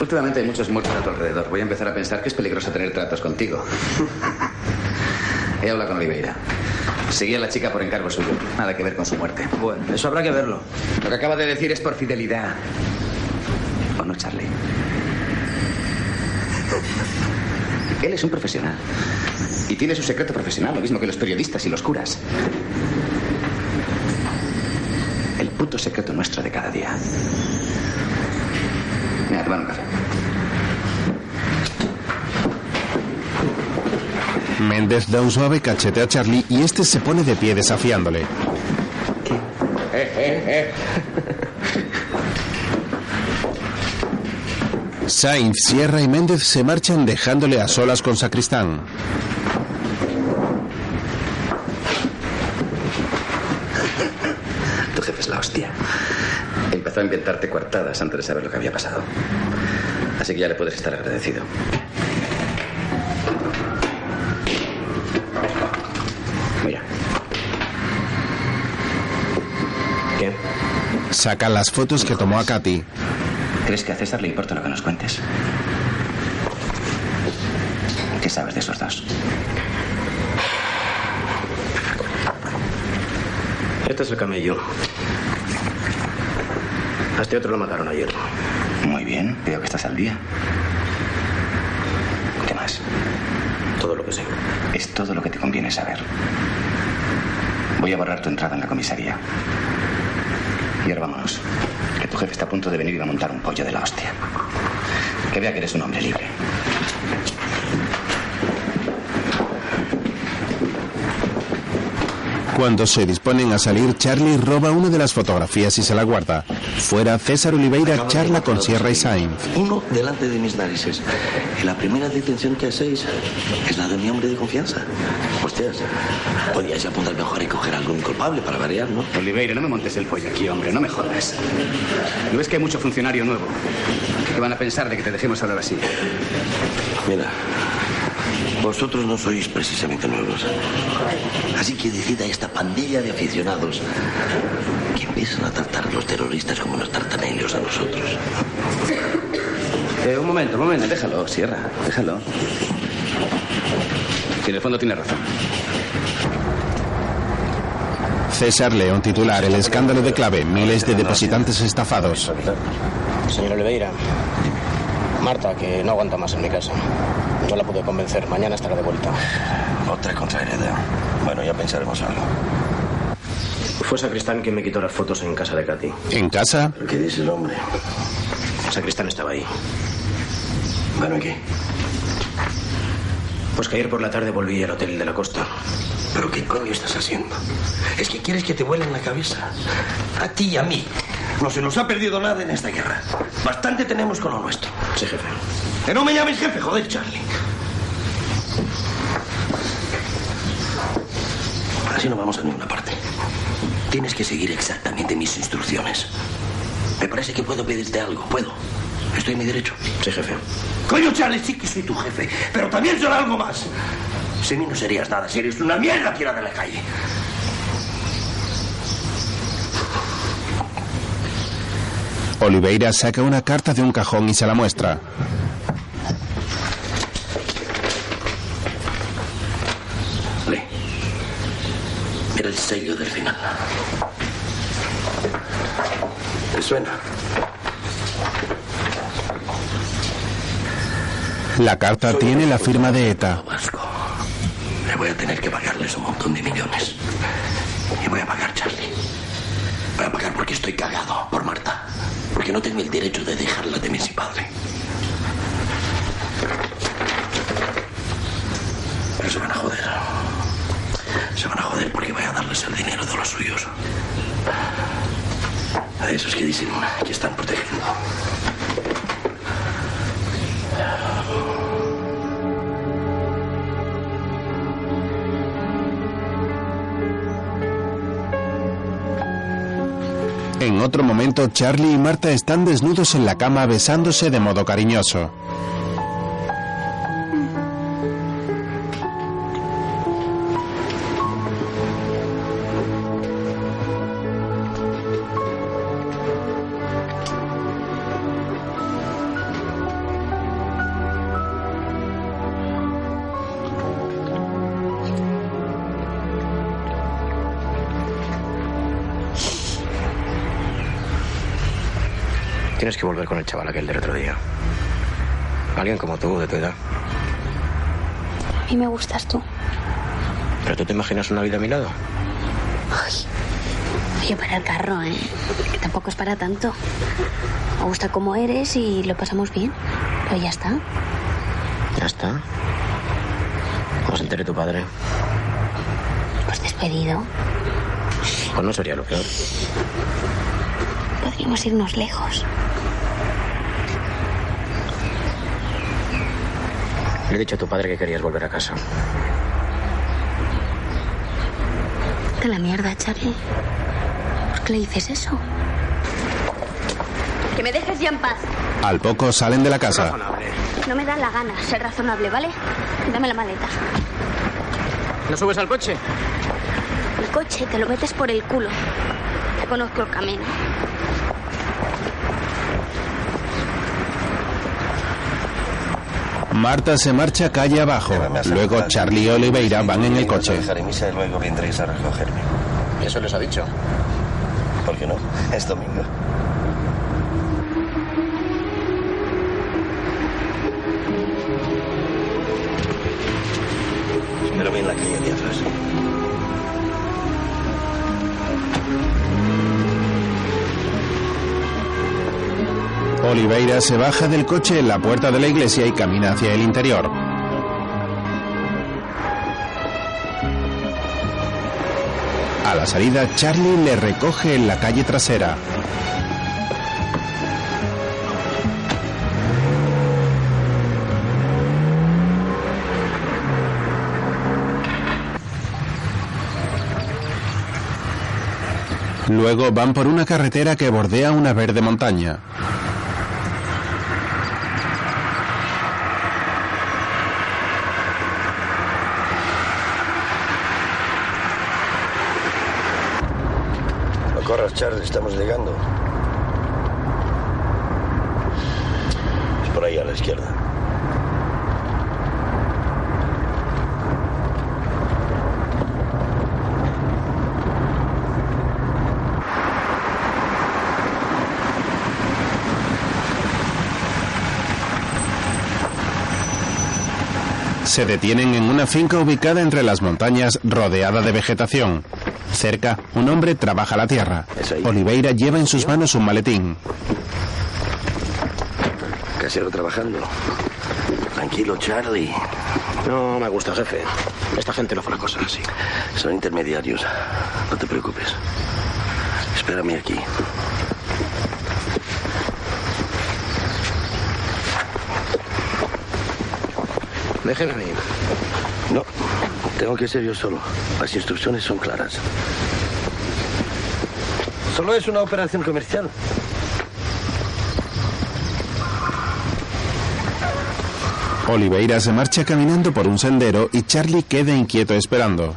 Últimamente hay muchos muertos a tu alrededor. Voy a empezar a pensar que es peligroso tener tratos contigo. He hablado con Oliveira. Seguía a la chica por encargo suyo. Nada que ver con su muerte. Bueno, eso habrá que verlo. Lo que acaba de decir es por fidelidad. ¿O no, Charlie? Él es un profesional. Y tiene su secreto profesional, lo mismo que los periodistas y los curas. El puto secreto nuestro de cada día. Mira, tomar un café. Méndez da un suave cachete a Charlie y este se pone de pie desafiándole. Eh, eh, eh. Sainz, Sierra y Méndez se marchan dejándole a solas con Sacristán. Tu jefe es la hostia. Empezó a inventarte coartadas antes de saber lo que había pasado. Así que ya le puedes estar agradecido. Mira. ¿Qué? Saca las fotos que tomó a Katy. ¿Crees que a César le importa lo que nos cuentes? ¿Qué sabes de esos dos? Este es el camello. A este otro lo mataron ayer. Muy bien, veo que estás al día. ¿Qué más? Todo lo que sé. Es todo lo que te conviene saber. Voy a borrar tu entrada en la comisaría. Y ahora vámonos. Tu jefe está a punto de venir y a montar un pollo de la hostia. Que vea que eres un hombre libre. Cuando se disponen a salir, Charlie roba una de las fotografías y se la guarda. Fuera, César Oliveira charla con Sierra y Sainz. Uno delante de mis narices. Y la primera detención que hacéis es la de mi hombre de confianza. Hostias, podíais apuntar mejor y coger a algún culpable para variar, ¿no? Oliveira, no me montes el pollo aquí, hombre, no me jodas. ¿No ves que hay mucho funcionario nuevo? ¿Qué van a pensar de que te dejemos hablar así? Mira, vosotros no sois precisamente nuevos. Así que decida esta pandilla de aficionados que empiezan a tratar a los terroristas como nos tratan ellos a nosotros. Eh, un momento, un momento, déjalo, Sierra, déjalo. Que en el fondo tiene razón. César León titular, el escándalo de clave, miles de depositantes estafados. Señor Oliveira, Marta, que no aguanta más en mi casa. No la pude convencer. Mañana estará de vuelta. Otra contrariedad. Bueno, ya pensaremos algo. Fue Sacristán quien me quitó las fotos en casa de Katy. ¿En casa? ¿Qué dice el hombre? Sacristán estaba ahí. Bueno, ¿y qué? Pues que ayer por la tarde volví al hotel de la costa. ¿Pero qué coño estás haciendo? ¿Es que quieres que te vuelen la cabeza? A ti y a mí. No se nos ha perdido nada en esta guerra. Bastante tenemos con lo nuestro. Sí, jefe. Que no me llames jefe, joder, Charlie. Así no vamos a ninguna parte. Tienes que seguir exactamente mis instrucciones. Me parece que puedo pedirte algo. ¿Puedo? ¿Estoy en mi derecho? Sí, jefe. Coño, Charlie, sí que soy tu jefe. Pero también soy algo más. Sin mí no serías nada. Serías una mierda tirada de la calle. Oliveira saca una carta de un cajón y se la muestra. Lee. Mira el sello del final. ¿Te suena? La carta tiene la firma de ETA. Vasco. Le voy a tener que pagarles un montón de millones. Y voy a pagar, Charlie. Voy a pagar porque estoy cagado por Marta. Porque no tengo el derecho de dejarla de sin padre. Pero se van a joder. Se van a joder porque voy a darles el dinero de los suyos. A esos que dicen que están protegiendo. En otro momento, Charlie y Marta están desnudos en la cama besándose de modo cariñoso. Tienes que volver con el chaval aquel del otro día. Alguien como tú, de tu edad. A mí me gustas tú. ¿Pero tú te imaginas una vida a mi lado? Oye, para el carro, ¿eh? Que tampoco es para tanto. Me gusta cómo eres y lo pasamos bien. Pero ya está. Ya está. ¿Cómo se entere tu padre? Pues despedido. Pues no sería lo peor. Podríamos irnos lejos. He dicho a tu padre que querías volver a casa. De la mierda, Charlie. ¿Por qué le dices eso? Que me dejes ya en paz. Al poco salen de la casa. No me da la gana ser razonable, ¿vale? Dame la maleta. ¿No subes al coche? El coche te lo metes por el culo. Ya conozco el camino. Marta se marcha calle abajo. Luego Charlie y Oliveira van en el coche. misa y luego vendréis a recogerme. ¿Y eso les ha dicho? ¿Por qué no? Es domingo. Se baja del coche en la puerta de la iglesia y camina hacia el interior. A la salida, Charlie le recoge en la calle trasera. Luego van por una carretera que bordea una verde montaña. Charlie, estamos llegando. Es por ahí a la izquierda. Se detienen en una finca ubicada entre las montañas rodeada de vegetación. Cerca, un hombre trabaja la tierra. Oliveira lleva en sus manos un maletín. Casero trabajando. Tranquilo, Charlie. No me gusta, jefe. Esta gente no las cosas así. Son intermediarios. No te preocupes. Espérame aquí. Déjenme ir. No, tengo que ser yo solo. Las instrucciones son claras. Solo es una operación comercial. Oliveira se marcha caminando por un sendero y Charlie queda inquieto esperando.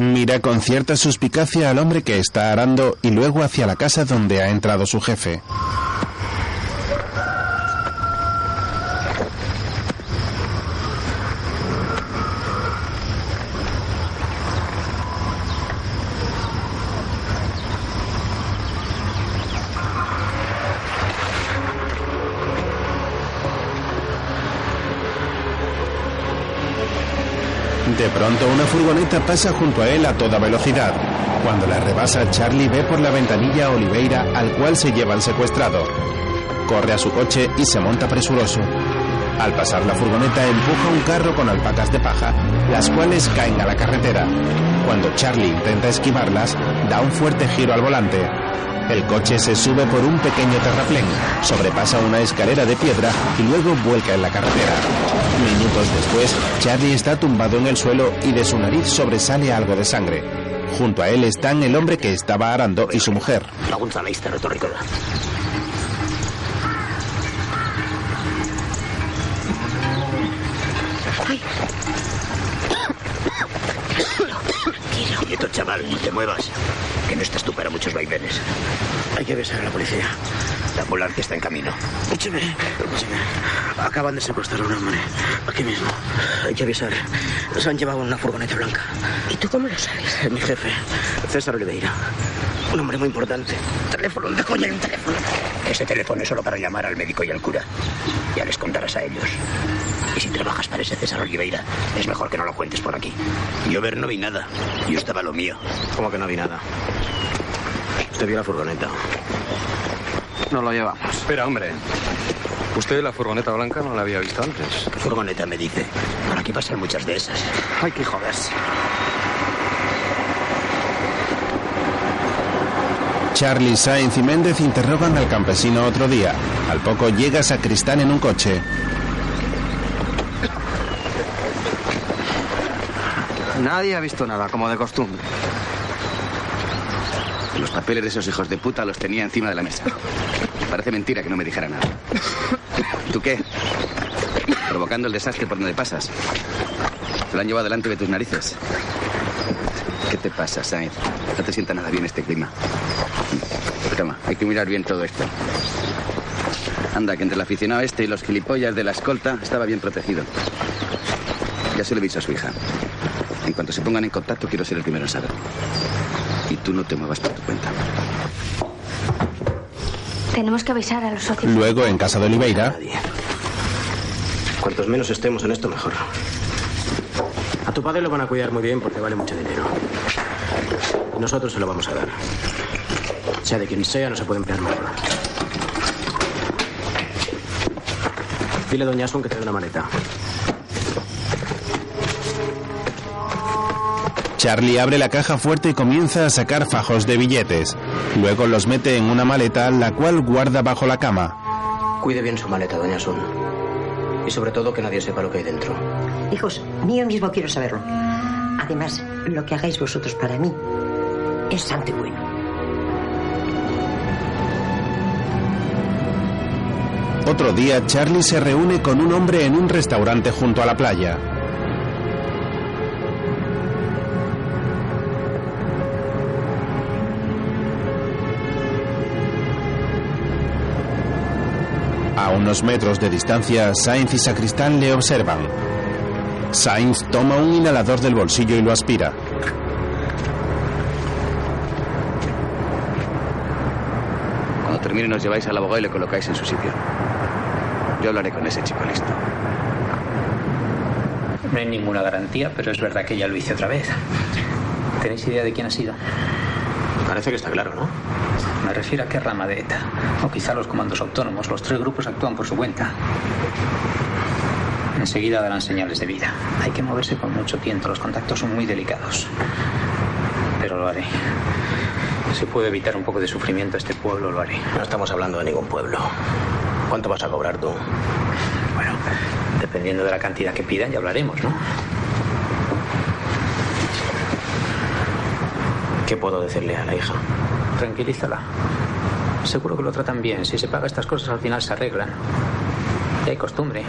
Mira con cierta suspicacia al hombre que está arando y luego hacia la casa donde ha entrado su jefe. De pronto una furgoneta pasa junto a él a toda velocidad. Cuando la rebasa, Charlie ve por la ventanilla a Oliveira, al cual se llevan secuestrado. Corre a su coche y se monta presuroso. Al pasar la furgoneta empuja un carro con alpacas de paja, las cuales caen a la carretera. Cuando Charlie intenta esquivarlas, da un fuerte giro al volante. El coche se sube por un pequeño terraplén, sobrepasa una escalera de piedra y luego vuelca en la carretera. Minutos después, Charlie está tumbado en el suelo y de su nariz sobresale algo de sangre. Junto a él están el hombre que estaba arando y su mujer. Quieto, chaval, no te muevas. Que no estás tú para muchos vaivenes. Hay que avisar a la policía. La ambulancia está en camino. Escúcheme, escúcheme. Acaban de secuestrar a un hombre. Aquí mismo. Hay que avisar. Nos han llevado en una furgoneta blanca. ¿Y tú cómo lo sabes? Mi jefe, César Oliveira. Un hombre muy importante. Teléfono, ¿dónde coño hay un teléfono? Ese teléfono es solo para llamar al médico y al cura. Ya les contarás a ellos. Y si trabajas para ese César Oliveira, es mejor que no lo cuentes por aquí. Yo ver no vi nada. Yo estaba lo mío. ¿Cómo que no vi nada? Te vi la furgoneta. No lo llevamos. Espera, hombre. Usted la furgoneta blanca no la había visto antes. ¿Qué furgoneta me dice? Por aquí pasan muchas de esas. Hay que joderse. Charlie, Sainz y Méndez interrogan al campesino otro día. Al poco llega Sacristán en un coche. Nadie ha visto nada, como de costumbre. Los papeles de esos hijos de puta los tenía encima de la mesa. Parece mentira que no me dijera nada. ¿Tú qué? Provocando el desastre por donde pasas. Lo han llevado delante de tus narices. ¿Qué te pasa, Sainz? No te sienta nada bien este clima. Toma, hay que mirar bien todo esto. Anda, que entre el aficionado este y los gilipollas de la escolta estaba bien protegido. Ya se lo he dicho a su hija. En cuanto se pongan en contacto, quiero ser el primero en saber. Y tú no te muevas por tu cuenta. Tenemos que avisar a los socios. Luego, en casa de Oliveira, Cuantos menos estemos en esto, mejor. A tu padre lo van a cuidar muy bien porque vale mucho dinero. Y nosotros se lo vamos a dar. Sea de quien sea, no se puede emplear mejor. Dile a Doña Asun que te dé una maleta. Charlie abre la caja fuerte y comienza a sacar fajos de billetes. Luego los mete en una maleta, la cual guarda bajo la cama. Cuide bien su maleta, Doña Asun. Y sobre todo que nadie sepa lo que hay dentro. Hijos, ni yo mismo quiero saberlo. Además, lo que hagáis vosotros para mí es santo y bueno. Otro día, Charlie se reúne con un hombre en un restaurante junto a la playa. Unos metros de distancia, Sainz y Sacristán le observan. Sainz toma un inhalador del bolsillo y lo aspira. Cuando termine nos lleváis al abogado y le colocáis en su sitio. Yo hablaré con ese chico listo. No hay ninguna garantía, pero es verdad que ya lo hice otra vez. ¿Tenéis idea de quién ha sido? Parece que está claro, ¿no? Me refiero a qué rama de ETA. O quizá los comandos autónomos. Los tres grupos actúan por su cuenta. Enseguida darán señales de vida. Hay que moverse con mucho tiento. Los contactos son muy delicados. Pero lo haré. Si puedo evitar un poco de sufrimiento a este pueblo, lo haré. No estamos hablando de ningún pueblo. ¿Cuánto vas a cobrar tú? Bueno, dependiendo de la cantidad que pidan, ya hablaremos, ¿no? ¿Qué puedo decirle a la hija? Tranquilízala. Seguro que lo tratan bien. Si se paga estas cosas, al final se arreglan. Ya hay costumbre.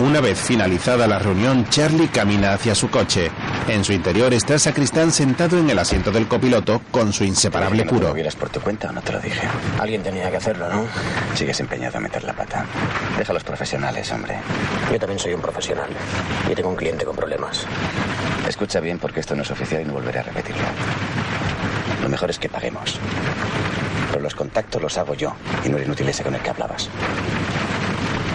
Una vez finalizada la reunión, Charlie camina hacia su coche. En su interior está Sacristán sentado en el asiento del copiloto con su inseparable ¿No te puro. lo vieras por tu cuenta o no te lo dije? Alguien tenía que hacerlo, ¿no? Sigues empeñado a meter la pata. Deja a los profesionales, hombre. Yo también soy un profesional. Y tengo un cliente con problemas. Escucha bien porque esto no es oficial y no volveré a repetirlo. Lo mejor es que paguemos. Pero los contactos los hago yo y no el inútil ese con el que hablabas.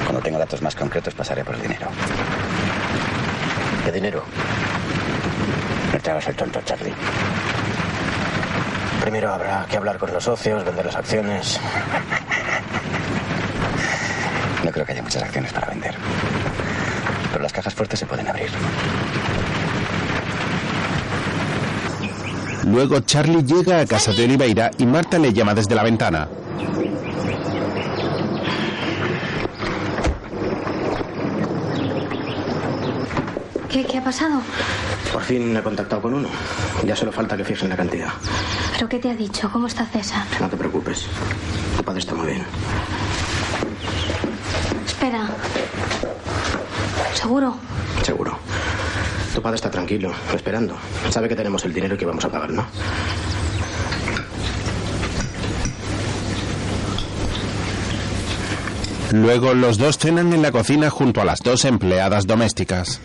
Cuando tenga datos más concretos pasaré por el dinero. ¿Qué dinero? Te hagas el tonto, Charlie. Primero habrá que hablar con los socios, vender las acciones. No creo que haya muchas acciones para vender. Pero las cajas fuertes se pueden abrir. Luego Charlie llega a casa de Oliveira y Marta le llama desde la ventana. ¿Qué, ¿Qué ha pasado? Por fin he contactado con uno. Ya solo falta que fijen la cantidad. ¿Pero qué te ha dicho? ¿Cómo está César? No te preocupes. Tu padre está muy bien. Espera. ¿Seguro? Seguro. Tu padre está tranquilo, esperando. Sabe que tenemos el dinero y que vamos a pagar, ¿no? Luego los dos cenan en la cocina junto a las dos empleadas domésticas.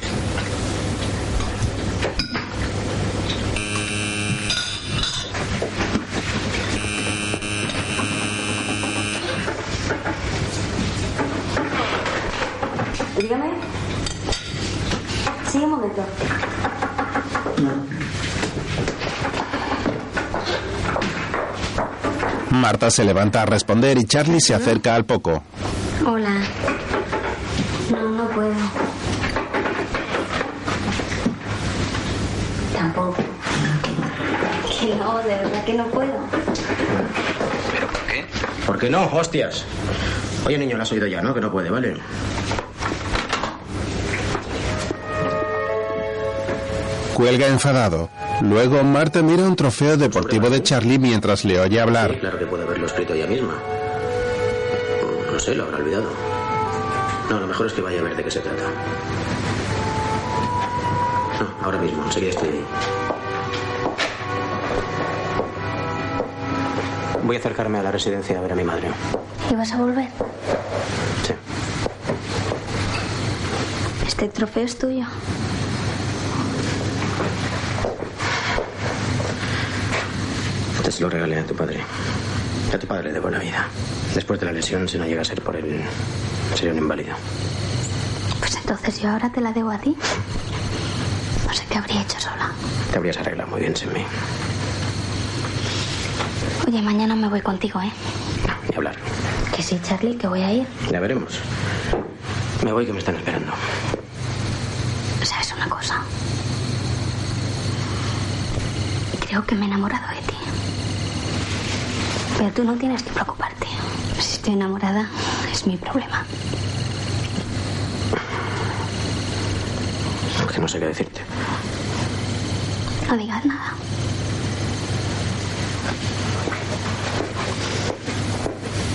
Marta se levanta a responder y Charlie se acerca al poco. Hola. No, no puedo. Tampoco. Que no, de verdad que no puedo. ¿Por qué no? Hostias. Oye, niño, lo has oído ya, ¿no? Que no puede, ¿vale? Cuelga enfadado. Luego Marta mira un trofeo deportivo de Charlie mientras le oye Sí, hablar. claro que puede haberlo escrito ella misma. No sé, lo habrá olvidado. No, lo mejor es que vaya a ver de qué se trata. No, ahora mismo, enseguida estoy ahí. Voy a acercarme a la residencia a ver a mi madre. ¿Y vas a volver? Sí. Este trofeo es tuyo. Se lo regalé a tu padre. A tu padre le debo la vida. Después de la lesión, si no llega a ser por él, sería un inválido. Pues entonces yo ahora te la debo a ti. No sé qué habría hecho sola. Te habrías arreglado muy bien sin mí. Oye, mañana me voy contigo, ¿eh? Ni hablar. Que sí, Charlie, que voy a ir. Ya veremos. Me voy que me están esperando. ¿Sabes una cosa? Creo que me he enamorado. Pero tú no tienes que preocuparte. Si estoy enamorada, es mi problema. Es que no sé qué decirte. No digas nada.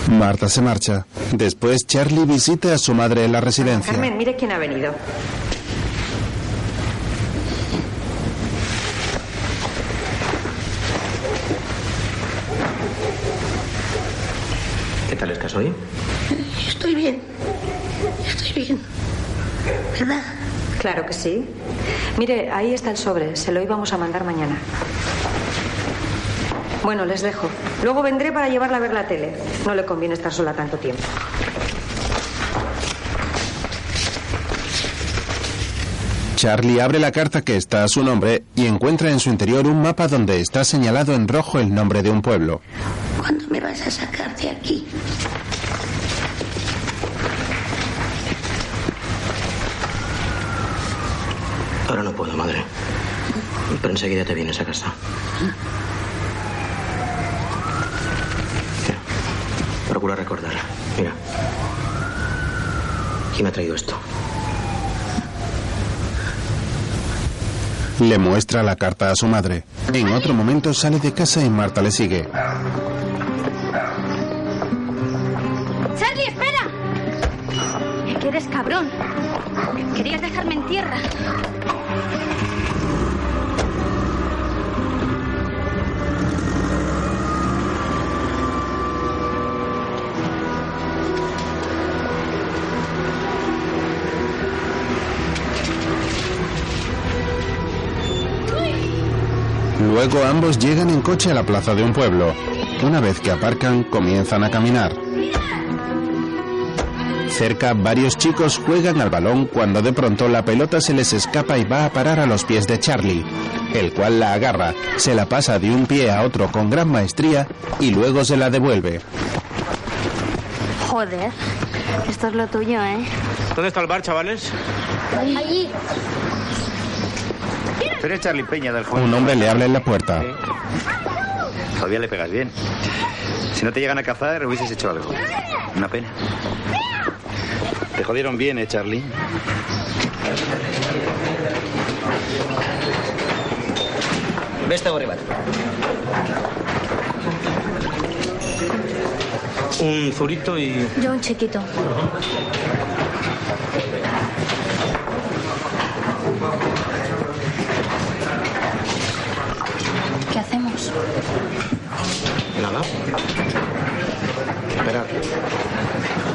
Marta se marcha. Después Charlie visita a su madre en la residencia. Carmen, mire quién ha venido. ¿Qué tal estás hoy? Estoy bien. Estoy bien. ¿Verdad? Sí. Mire, ahí está el sobre. Se lo íbamos a mandar mañana. Bueno, les dejo. Luego vendré para llevarla a ver la tele. No le conviene estar sola tanto tiempo. Charlie abre la carta que está a su nombre y encuentra en su interior un mapa donde está señalado en rojo el nombre de un pueblo. ¿Cuándo me vas a sacar de aquí? Ahora no puedo, madre. Pero enseguida te vienes a casa. Mira, procura recordar. Mira. ¿Quién me ha traído esto? Le muestra la carta a su madre. En otro momento sale de casa y Marta le sigue. ¡Charlie, espera! Que eres cabrón. Querías dejarme en tierra. Luego ambos llegan en coche a la plaza de un pueblo. Una vez que aparcan, comienzan a caminar. Cerca, varios chicos juegan al balón cuando de pronto la pelota se les escapa y va a parar a los pies de Charlie, el cual la agarra, se la pasa de un pie a otro con gran maestría y luego se la devuelve. Joder, esto es lo tuyo, ¿eh? ¿Dónde está el bar, chavales? Allí. Eres Charlie Peña del juego. Un hombre le habla en la puerta. Todavía le pegas bien. Si no te llegan a cazar, hubieses hecho algo. Una pena. Te jodieron bien, ¿eh, Charlie? Beste gorri bat. Un zurito y... Yo un chiquito. ¿Qué hacemos? Nada. Esperar.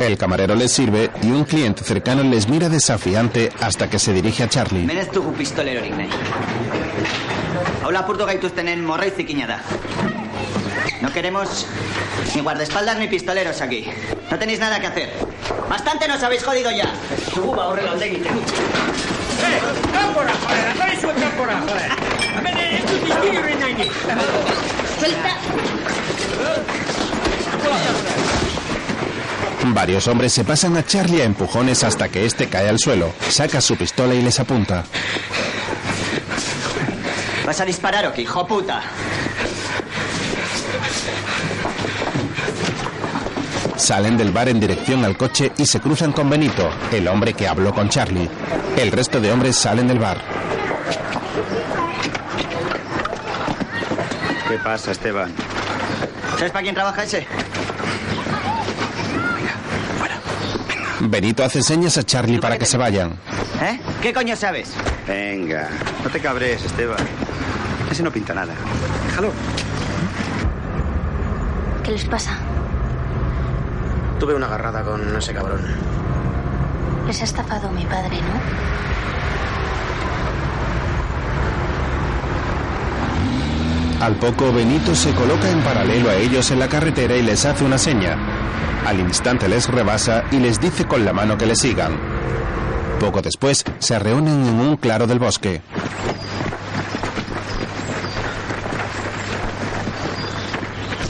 El camarero les sirve y un cliente cercano les mira desafiante hasta que se dirige a Charlie. Menez dugu pistolerorik nahi. Hau lapurtu gaituztenen morrai zikina da. No queremos ni guardaespaldas ni pistoleros aquí. No tenéis nada que hacer. Bastante nos habéis jodido ya. Zugu ba horrela alde egiten utzi. Eh, kanpora, joder, atari zuen kanpora, joder. Izkiri nahi nik. Suelta. Varios hombres se pasan a Charlie a empujones hasta que este cae al suelo. Saca su pistola y les apunta. ¿Vas a disparar o qué, hijo puta? Salen del bar en dirección al coche y se cruzan con Benito, el hombre que habló con Charlie. El resto de hombres salen del bar. ¿Qué pasa, Esteban? ¿Sabes para quién trabaja ese? Benito hace señas a Charlie para que se vayan. ¿Eh? ¿Qué coño sabes? Venga, no te cabres, Esteban. Ese no pinta nada. Déjalo. ¿Qué les pasa? Tuve una agarrada con ese cabrón. Les ha estafado mi padre, ¿no? Al poco, Benito se coloca en paralelo a ellos en la carretera y les hace una seña. Al instante les rebasa y les dice con la mano que le sigan. Poco después, se reúnen en un claro del bosque.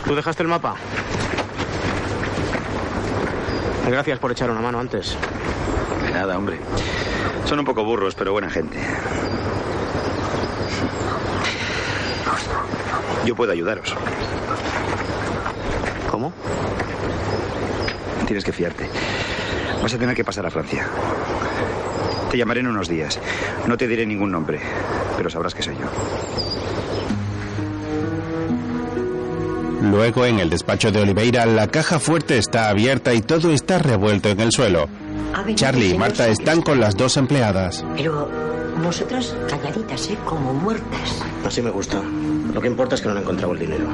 ¿Tú dejaste el mapa? Gracias por echar una mano antes. De nada, hombre. Son un poco burros, pero buena gente. Yo puedo ayudaros. ¿Cómo? Tienes que fiarte. Vas a tener que pasar a Francia. Te llamaré en unos días. No te diré ningún nombre, pero sabrás que soy yo. Luego, en el despacho de Oliveira, la caja fuerte está abierta y todo está revuelto en el suelo. Charlie y Marta están con las dos empleadas. Pero vosotras calladitas, ¿eh? Como muertas. Así me gusta. Lo que importa es que no han encontrado el dinero.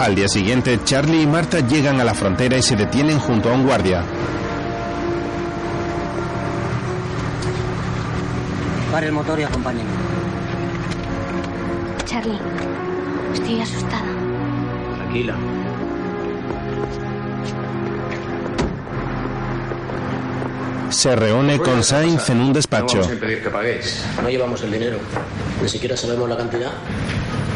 Al día siguiente, Charlie y Marta llegan a la frontera y se detienen junto a un guardia. Pare el motor y acompáñenme. Charlie, estoy asustada. Tranquila. Se reúne con Sainz en un despacho. No vamos a impedir que paguéis. No llevamos el dinero. Ni siquiera sabemos la cantidad.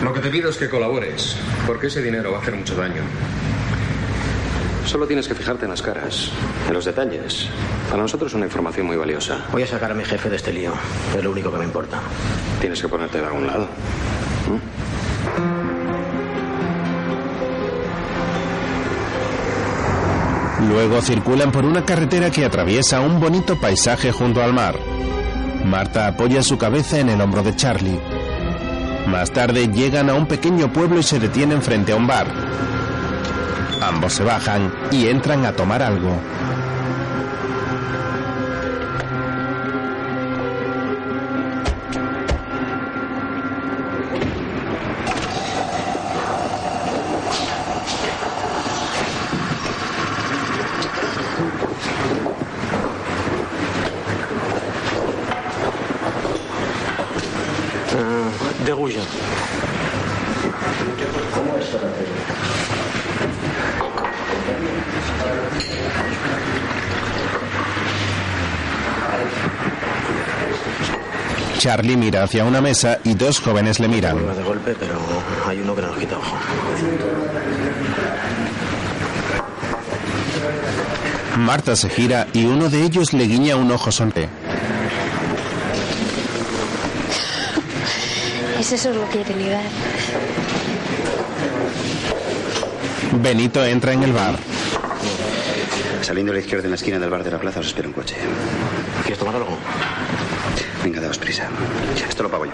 Lo que te pido es que colabores, porque ese dinero va a hacer mucho daño. Solo tienes que fijarte en las caras, en los detalles. Para nosotros es una información muy valiosa. Voy a sacar a mi jefe de este lío. Es lo único que me importa. Tienes que ponerte de algún lado. Luego circulan por una carretera que atraviesa un bonito paisaje junto al mar. Marta apoya su cabeza en el hombro de Charlie. Más tarde llegan a un pequeño pueblo y se detienen frente a un bar. Ambos se bajan y entran a tomar algo. Charlie mira hacia una mesa y dos jóvenes le miran. de golpe, pero hay uno que nos quita ojo. Marta se gira y uno de ellos le guiña un ojo sonre. Es eso lo que quiere ligar. Benito entra en el bar. Saliendo a la izquierda en la esquina del bar de la plaza os espera un coche. ¿Quieres tomar algo? Venga, daos prisa. Esto lo pago yo.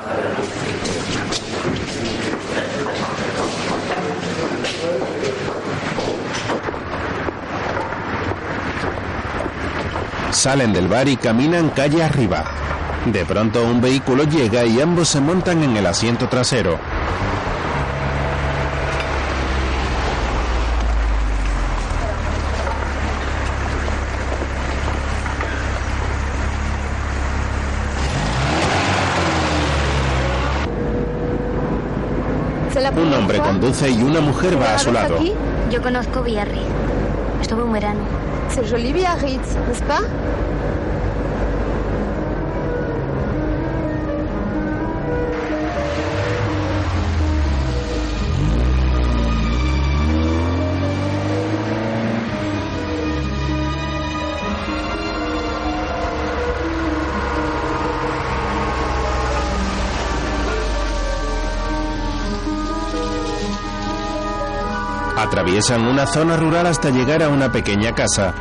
Salen del bar y caminan calle arriba. De pronto un vehículo llega y ambos se montan en el asiento trasero. Un conduce y una mujer va a su lado. Yo conozco Biarritz. Estuve un verano. C'est joli Biarritz, n'est-ce pas Atraviesan una zona rural hasta llegar a una pequeña casa.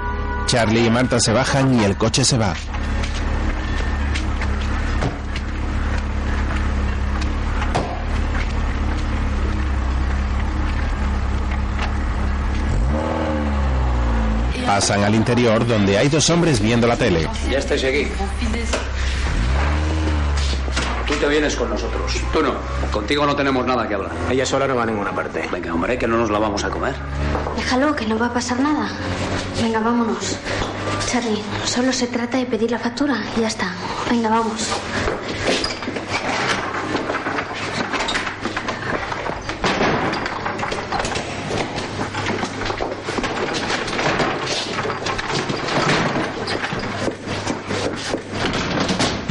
Charlie y Marta se bajan y el coche se va. Pasan al interior donde hay dos hombres viendo la tele. Ya estáis aquí. Tú te vienes con nosotros. Tú no. Contigo no tenemos nada que hablar. Ella sola no va a ninguna parte. Venga, hombre, que no nos la vamos a comer. Déjalo, que no va a pasar nada. Venga, vámonos. Charlie, solo se trata de pedir la factura y ya está. Venga, vamos.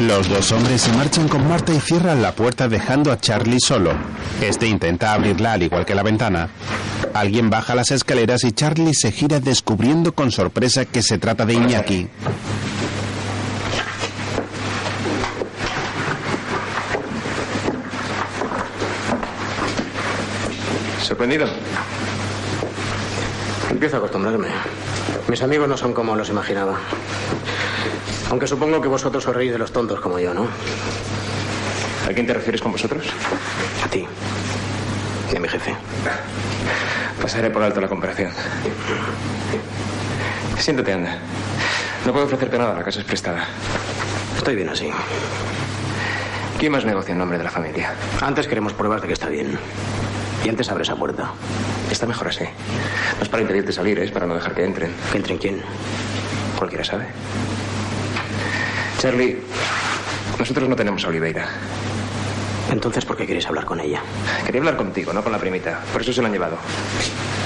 Los dos hombres se marchan con Marta y cierran la puerta dejando a Charlie solo. Este intenta abrirla al igual que la ventana. Alguien baja las escaleras y Charlie se gira descubriendo con sorpresa que se trata de Iñaki. ¿Sorprendido? Empiezo a acostumbrarme. Mis amigos no son como los imaginaba. Aunque supongo que vosotros os reís de los tontos como yo, ¿no? ¿A quién te refieres con vosotros? A ti. Y a mi jefe. Pasaré por alto la comparación. Siéntate, anda. No puedo ofrecerte nada, la casa es prestada. Estoy bien así. ¿Quién más negocia en nombre de la familia? Antes queremos pruebas de que está bien. Y antes abre esa puerta. Está mejor así. No es para impedirte salir, es para no dejar que entren. ¿Que entren quién? Cualquiera sabe. Charlie, nosotros no tenemos a Oliveira. Entonces, ¿por qué quieres hablar con ella? Quería hablar contigo, no con la primita. Por eso se la han llevado.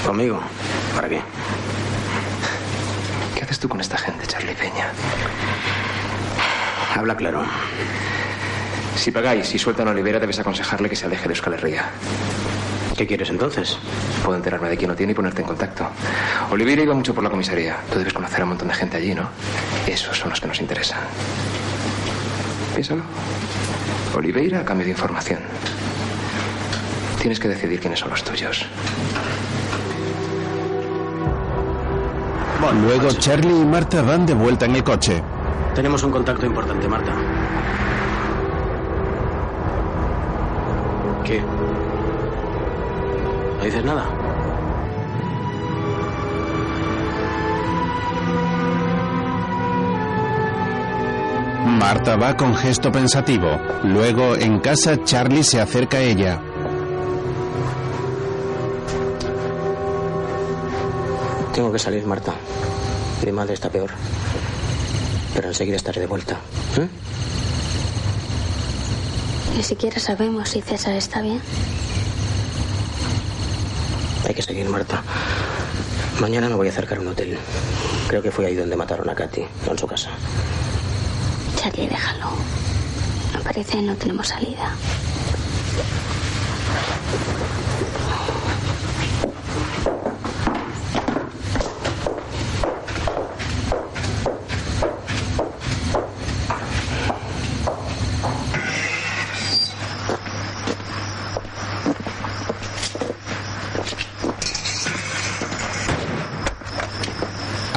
¿Conmigo? ¿Para qué? ¿Qué haces tú con esta gente, Charlie Peña? Habla claro. Si pagáis y sueltan a Oliveira, debes aconsejarle que se aleje de Euskal Herria. ¿Qué quieres entonces? Puedo enterarme de quién lo tiene y ponerte en contacto. Oliveira iba mucho por la comisaría. Tú debes conocer a un montón de gente allí, ¿no? Esos son los que nos interesan. Piénsalo. Oliveira a cambio de información. Tienes que decidir quiénes son los tuyos. Luego Charlie y Marta van de vuelta en el coche. Tenemos un contacto importante, Marta. ¿Qué? ¿No dices nada? Marta va con gesto pensativo. Luego, en casa, Charlie se acerca a ella. Tengo que salir, Marta. Mi madre está peor. Pero enseguida estaré de vuelta. ¿eh? Ni siquiera sabemos si César está bien. Hay que seguir, Marta. Mañana me voy a acercar a un hotel. Creo que fue ahí donde mataron a Katy, no en su casa. Charlie, déjalo. Me parece que no tenemos salida.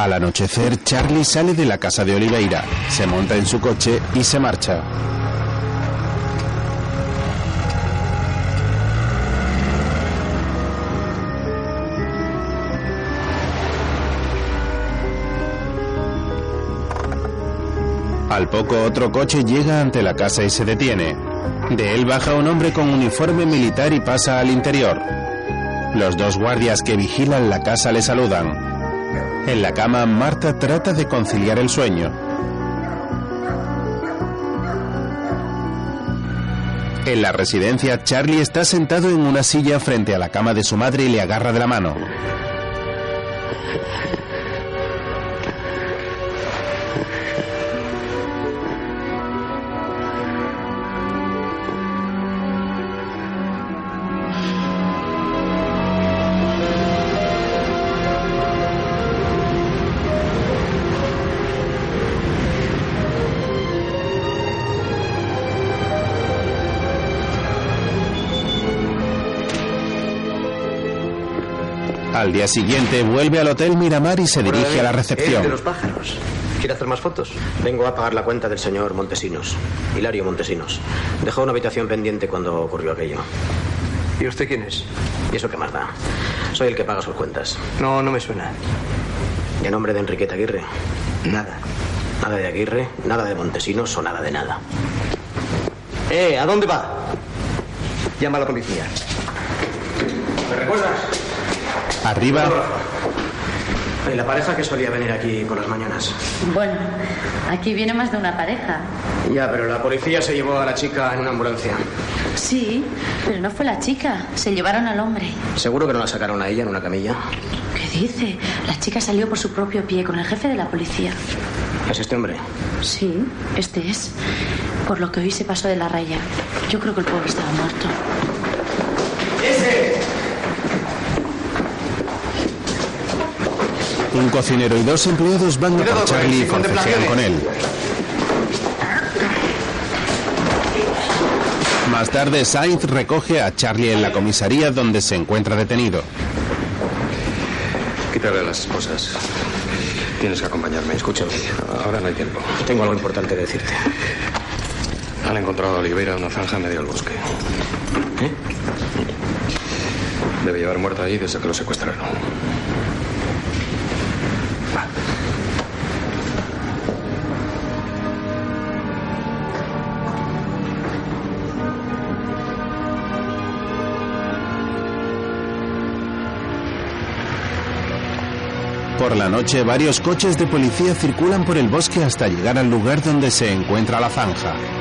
Al anochecer, Charlie sale de la casa de Oliveira, se monta en su coche y se marcha. Al poco otro coche llega ante la casa y se detiene. De él baja un hombre con uniforme militar y pasa al interior. Los dos guardias que vigilan la casa le saludan. En la cama, Marta trata de conciliar el sueño. En la residencia, Charlie está sentado en una silla frente a la cama de su madre y le agarra de la mano. Al día siguiente vuelve al Hotel Miramar y se dirige a la El de recepción. los pájaros. ¿Quiere hacer más fotos? Vengo a pagar la cuenta del señor Montesinos. Hilario Montesinos. Dejó una habitación pendiente cuando ocurrió aquello. ¿Y usted quién es? ¿Y eso qué más da? Soy el que paga sus cuentas. No, no me suena. ¿Y a nombre de Enriqueta Aguirre? Nada. Nada de Aguirre, nada de Montesinos o nada de nada. ¡Eh! ¿A dónde va? Llama a la policía. ¿Me recuerdas? Arriba, Y la pareja que solía venir aquí por las mañanas. Bueno, aquí viene más de una pareja. Ya, pero la policía se llevó a la chica en una ambulancia. Sí, pero no fue la chica. Se llevaron al hombre. ¿Seguro que no la sacaron a ella en una camilla? ¿Qué dice? La chica salió por su propio pie con el jefe de la policía. ¿Es este hombre? Sí, este es. Por lo que hoy se pasó de la raya. Yo creo que el pobre estaba muerto. ¡Ese! Un cocinero y dos empleados van a por Charlie y forcejean con él. Más tarde, Sainz recoge a Charlie en la comisaría donde se encuentra detenido. Quítale las esposas. Tienes que acompañarme. Escúchame. Ahora no hay tiempo. Tengo algo importante que decirte. Han encontrado a Oliveira en una zanja en medio del bosque. ¿Eh? Debe llevar muerta ahí desde que lo secuestraron. Por la noche, varios coches de policía circulan por el bosque hasta llegar al lugar donde se encuentra la zanja.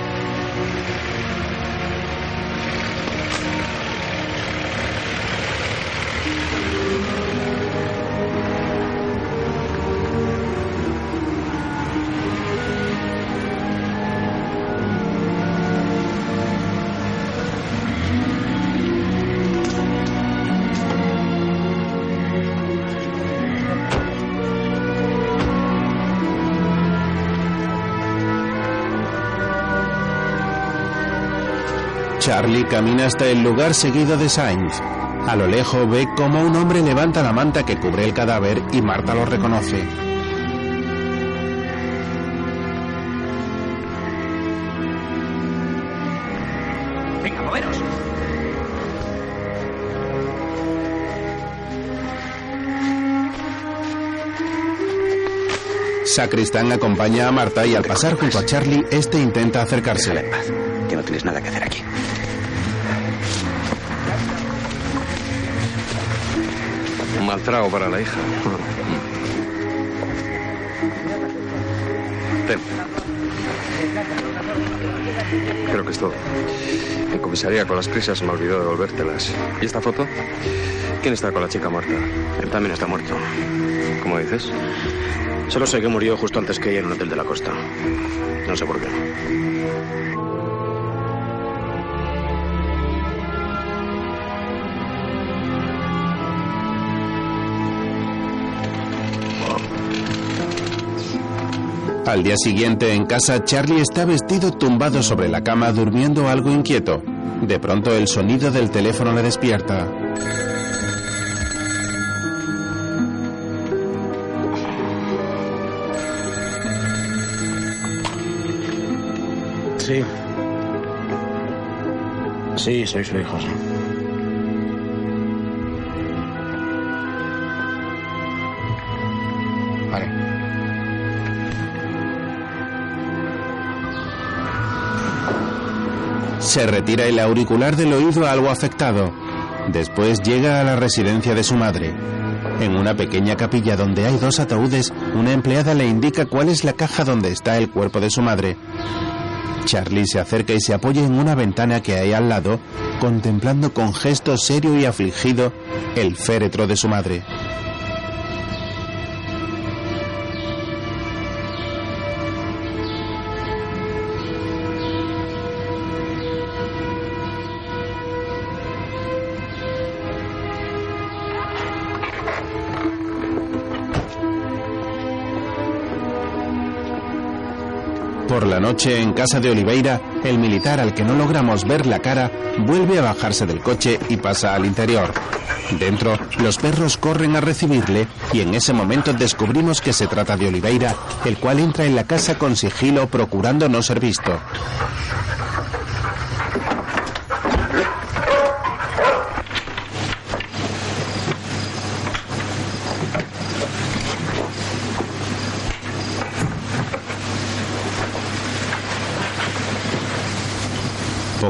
Camina hasta el lugar seguido de Sainz. A lo lejos ve cómo un hombre levanta la manta que cubre el cadáver y Marta lo reconoce. Venga, moveros. Sacristán acompaña a Marta y al pasar junto a Charlie, este intenta acercarse. Que no tienes nada que hacer aquí. Un mal trago para la hija. Creo que es todo. En comisaría con las prisas me olvidó devolvértelas. ¿Y esta foto? ¿Quién está con la chica muerta? Él también está muerto. ¿Cómo dices? Solo sé que murió justo antes que ella en un hotel de la costa. No sé por qué. Al día siguiente en casa, Charlie está vestido tumbado sobre la cama durmiendo algo inquieto. De pronto el sonido del teléfono le despierta. Sí. Sí, soy su hijo. sí. Se retira el auricular del oído algo afectado. Después llega a la residencia de su madre. En una pequeña capilla donde hay dos ataúdes, una empleada le indica cuál es la caja donde está el cuerpo de su madre. Charlie se acerca y se apoya en una ventana que hay al lado, contemplando con gesto serio y afligido el féretro de su madre. La noche, en casa de Oliveira, el militar al que no logramos ver la cara vuelve a bajarse del coche y pasa al interior. Dentro, los perros corren a recibirle y en ese momento descubrimos que se trata de Oliveira, el cual entra en la casa con sigilo procurando no ser visto.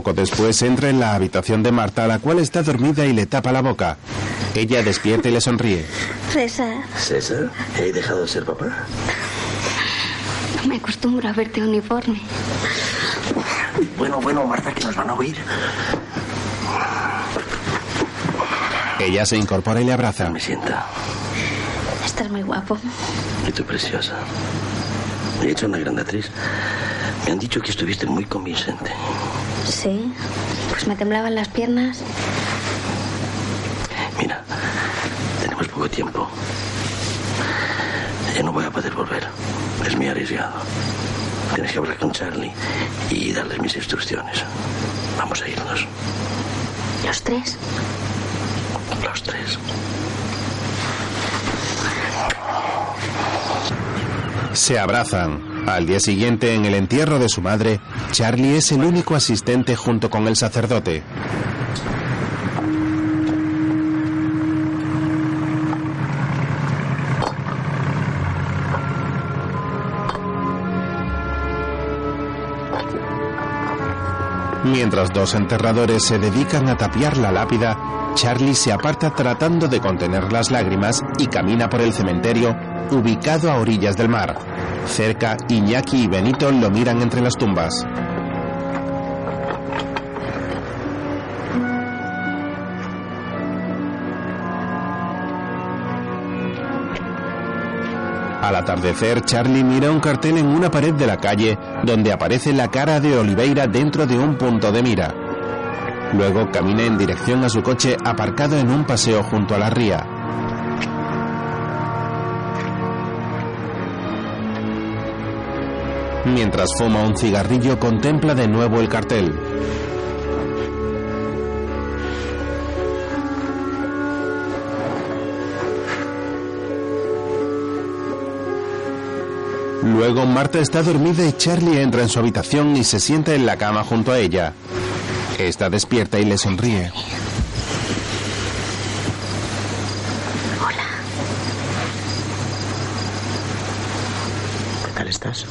Poco después entra en la habitación de Marta, la cual está dormida y le tapa la boca. Ella despierta y le sonríe. César, César, he dejado de ser papá. no me acostumbro a verte uniforme. Bueno, bueno, Marta, que nos van a oír. Ella se incorpora y le abraza. Me sienta. Estás muy guapo. Y tú preciosa. He hecho una gran actriz. Me han dicho que estuviste muy convincente. Sí, pues me temblaban las piernas. Mira, tenemos poco tiempo. Ya no voy a poder volver. Es muy arriesgado. Tienes que hablar con Charlie y darle mis instrucciones. Vamos a irnos. ¿Los tres? Los tres. Se abrazan. Al día siguiente, en el entierro de su madre, Charlie es el único asistente junto con el sacerdote. Mientras dos enterradores se dedican a tapiar la lápida, Charlie se aparta tratando de contener las lágrimas y camina por el cementerio ubicado a orillas del mar. Cerca, Iñaki y Benito lo miran entre las tumbas. Al atardecer, Charlie mira un cartel en una pared de la calle donde aparece la cara de Oliveira dentro de un punto de mira. Luego camina en dirección a su coche aparcado en un paseo junto a la ría. Mientras fuma un cigarrillo, contempla de nuevo el cartel. Luego Marta está dormida y Charlie entra en su habitación y se sienta en la cama junto a ella. Está despierta y le sonríe. ¿Qué tal estás?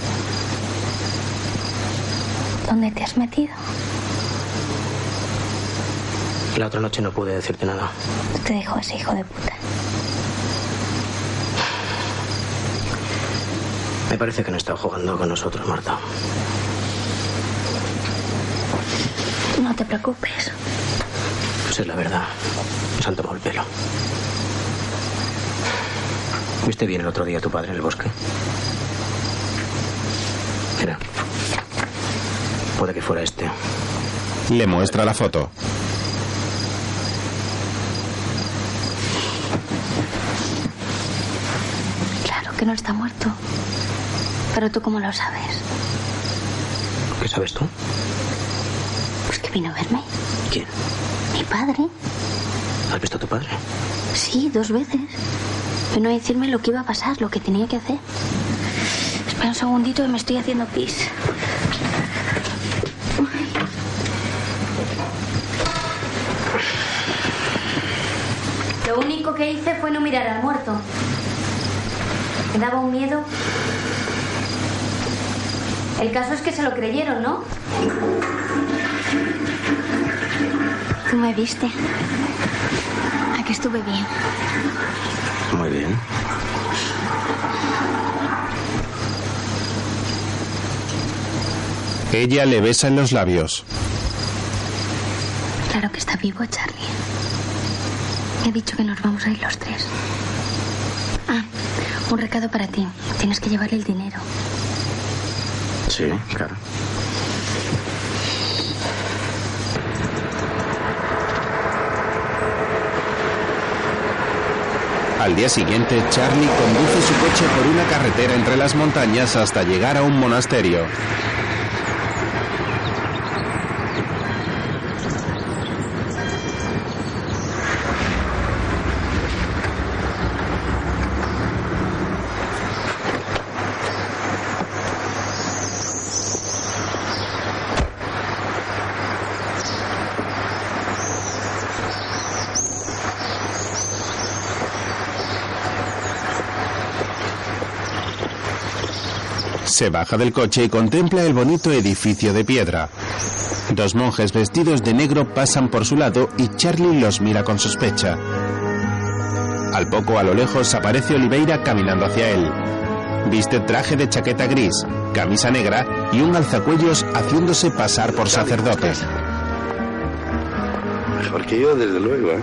¿Dónde te has metido? La otra noche no pude decirte nada. Te dijo ese hijo de puta. Me parece que no está jugando con nosotros, Marta. no te preocupes. Pues es la verdad. Se han tomado el pelo. ¿Viste bien el otro día a tu padre en el bosque? Puede que fuera este. Le muestra la foto. Claro que no está muerto. Pero tú cómo lo sabes. ¿Qué sabes tú? Pues que vino a verme. ¿Quién? Mi padre. ¿Has visto a tu padre? Sí, dos veces. Vino a decirme lo que iba a pasar, lo que tenía que hacer. Espera un segundito que me estoy haciendo pis. Lo único que hice fue no mirar al muerto. Me daba un miedo. El caso es que se lo creyeron, ¿no? Tú me viste. A que estuve bien. Muy bien. Ella le besa en los labios. Claro que está vivo, Charlie. He dicho que nos vamos a ir los tres. Ah, un recado para ti. Tienes que llevarle el dinero. Sí, claro. Al día siguiente, Charlie conduce su coche por una carretera entre las montañas hasta llegar a un monasterio. Se baja del coche y contempla el bonito edificio de piedra. Dos monjes vestidos de negro pasan por su lado y Charlie los mira con sospecha. Al poco a lo lejos aparece Oliveira caminando hacia él. Viste traje de chaqueta gris, camisa negra y un alzacuellos haciéndose pasar por sacerdote. Mejor que yo, desde luego. ¿eh?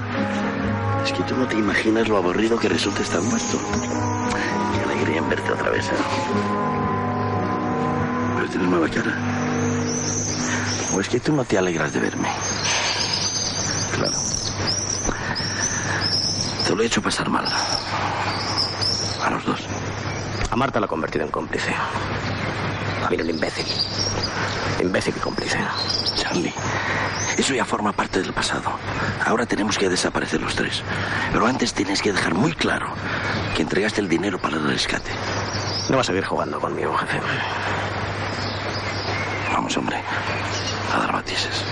Es que tú no te imaginas lo aburrido que resulta estar muerto. Qué alegría en verte otra vez. ¿eh? Tienes mala cara. ¿O es que tú no te alegras de verme? Claro. Te lo he hecho pasar mal. A los dos. A Marta la ha convertido en cómplice. A mí un imbécil. Imbécil y cómplice. Charlie, eso ya forma parte del pasado. Ahora tenemos que desaparecer los tres. Pero antes tienes que dejar muy claro que entregaste el dinero para el rescate. No vas a seguir jugando conmigo, jefe. Vamos, hombre. A dar matices.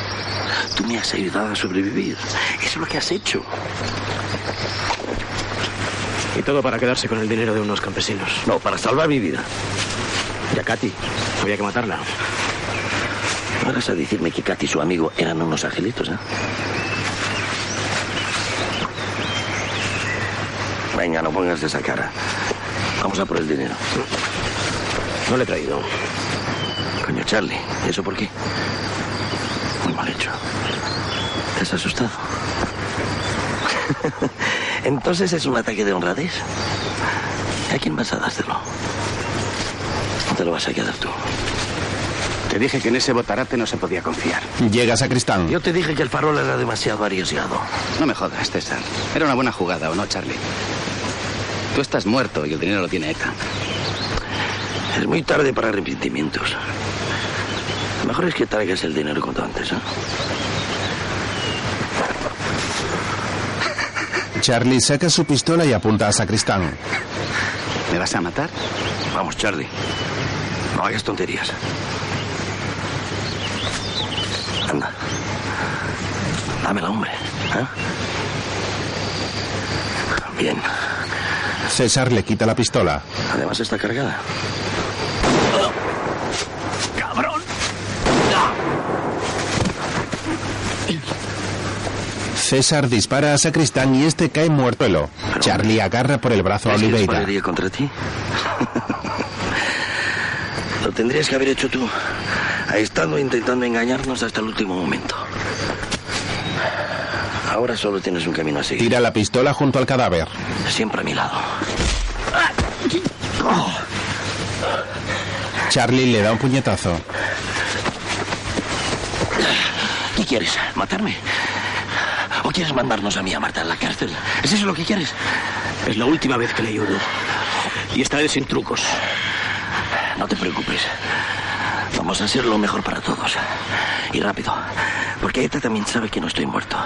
Tú me has ayudado a sobrevivir. Eso es lo que has hecho. Y todo para quedarse con el dinero de unos campesinos. No, para salvar mi vida. Y a Katy. Había que matarla. No vas a decirme que Katy y su amigo eran unos angelitos, ¿eh? Venga, no pongas esa cara. Vamos a por el dinero. No le he traído. Charlie, ¿y eso por qué? Muy mal hecho. ¿Te has asustado? Entonces es un ataque de honradez. ¿A quién vas a dárselo? ¿O te lo vas a quedar tú? Te dije que en ese botarate no se podía confiar. Llega Sacristán. Yo te dije que el farol era demasiado arriesgado. No me jodas, César. Era una buena jugada, ¿o no, Charlie? Tú estás muerto y el dinero lo tiene ETA. Es muy tarde para arrepentimientos. Lo mejor es que traigas el dinero cuanto antes, ¿eh? Charlie saca su pistola y apunta a Sacristán. ¿Me vas a matar? Vamos, Charlie. No hagas tonterías. Anda. Dámela, hombre. ¿eh? Bien. César le quita la pistola. Además está cargada. ¡Cabrón! César dispara a Sacristán y este cae muerto. Charlie agarra por el brazo a ¿Es que Oliveira. contra ti? Lo tendrías que haber hecho tú. Ha estado intentando engañarnos hasta el último momento. Ahora solo tienes un camino a seguir. Tira la pistola junto al cadáver. Siempre a mi lado. Charlie le da un puñetazo. ¿Qué quieres? ¿Matarme? ¿O quieres mandarnos a mí a Marta a la cárcel? ¿Es eso lo que quieres? Es la última vez que le ayudo. Y esta vez sin trucos. No te preocupes. Vamos a hacer lo mejor para todos. Y rápido. Porque ETA también sabe que no estoy muerto.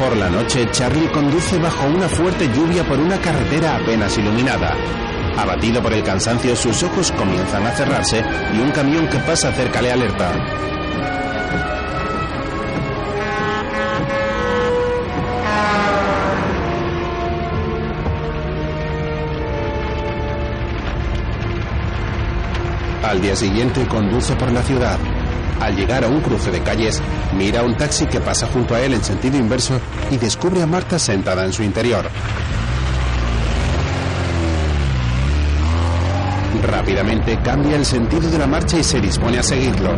Por la noche, Charlie conduce bajo una fuerte lluvia por una carretera apenas iluminada. Abatido por el cansancio, sus ojos comienzan a cerrarse y un camión que pasa cerca le alerta. Al día siguiente conduce por la ciudad. Al llegar a un cruce de calles, mira un taxi que pasa junto a él en sentido inverso y descubre a Marta sentada en su interior. Rápidamente cambia el sentido de la marcha y se dispone a seguirlo.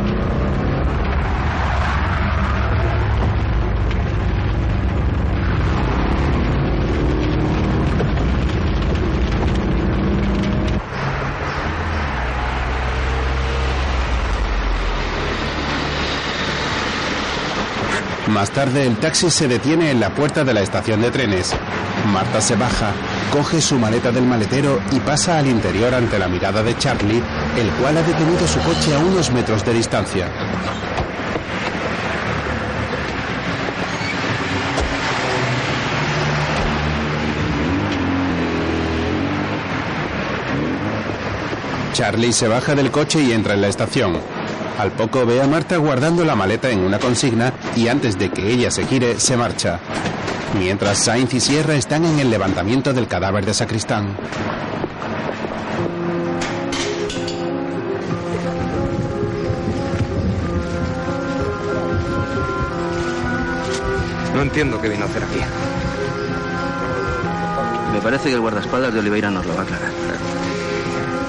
Más tarde el taxi se detiene en la puerta de la estación de trenes. Marta se baja, coge su maleta del maletero y pasa al interior ante la mirada de Charlie, el cual ha detenido su coche a unos metros de distancia. Charlie se baja del coche y entra en la estación. Al poco ve a Marta guardando la maleta en una consigna y antes de que ella se gire, se marcha. Mientras Sainz y Sierra están en el levantamiento del cadáver de Sacristán. No entiendo qué vino a hacer aquí. Me parece que el guardaespaldas de Oliveira nos lo va a aclarar.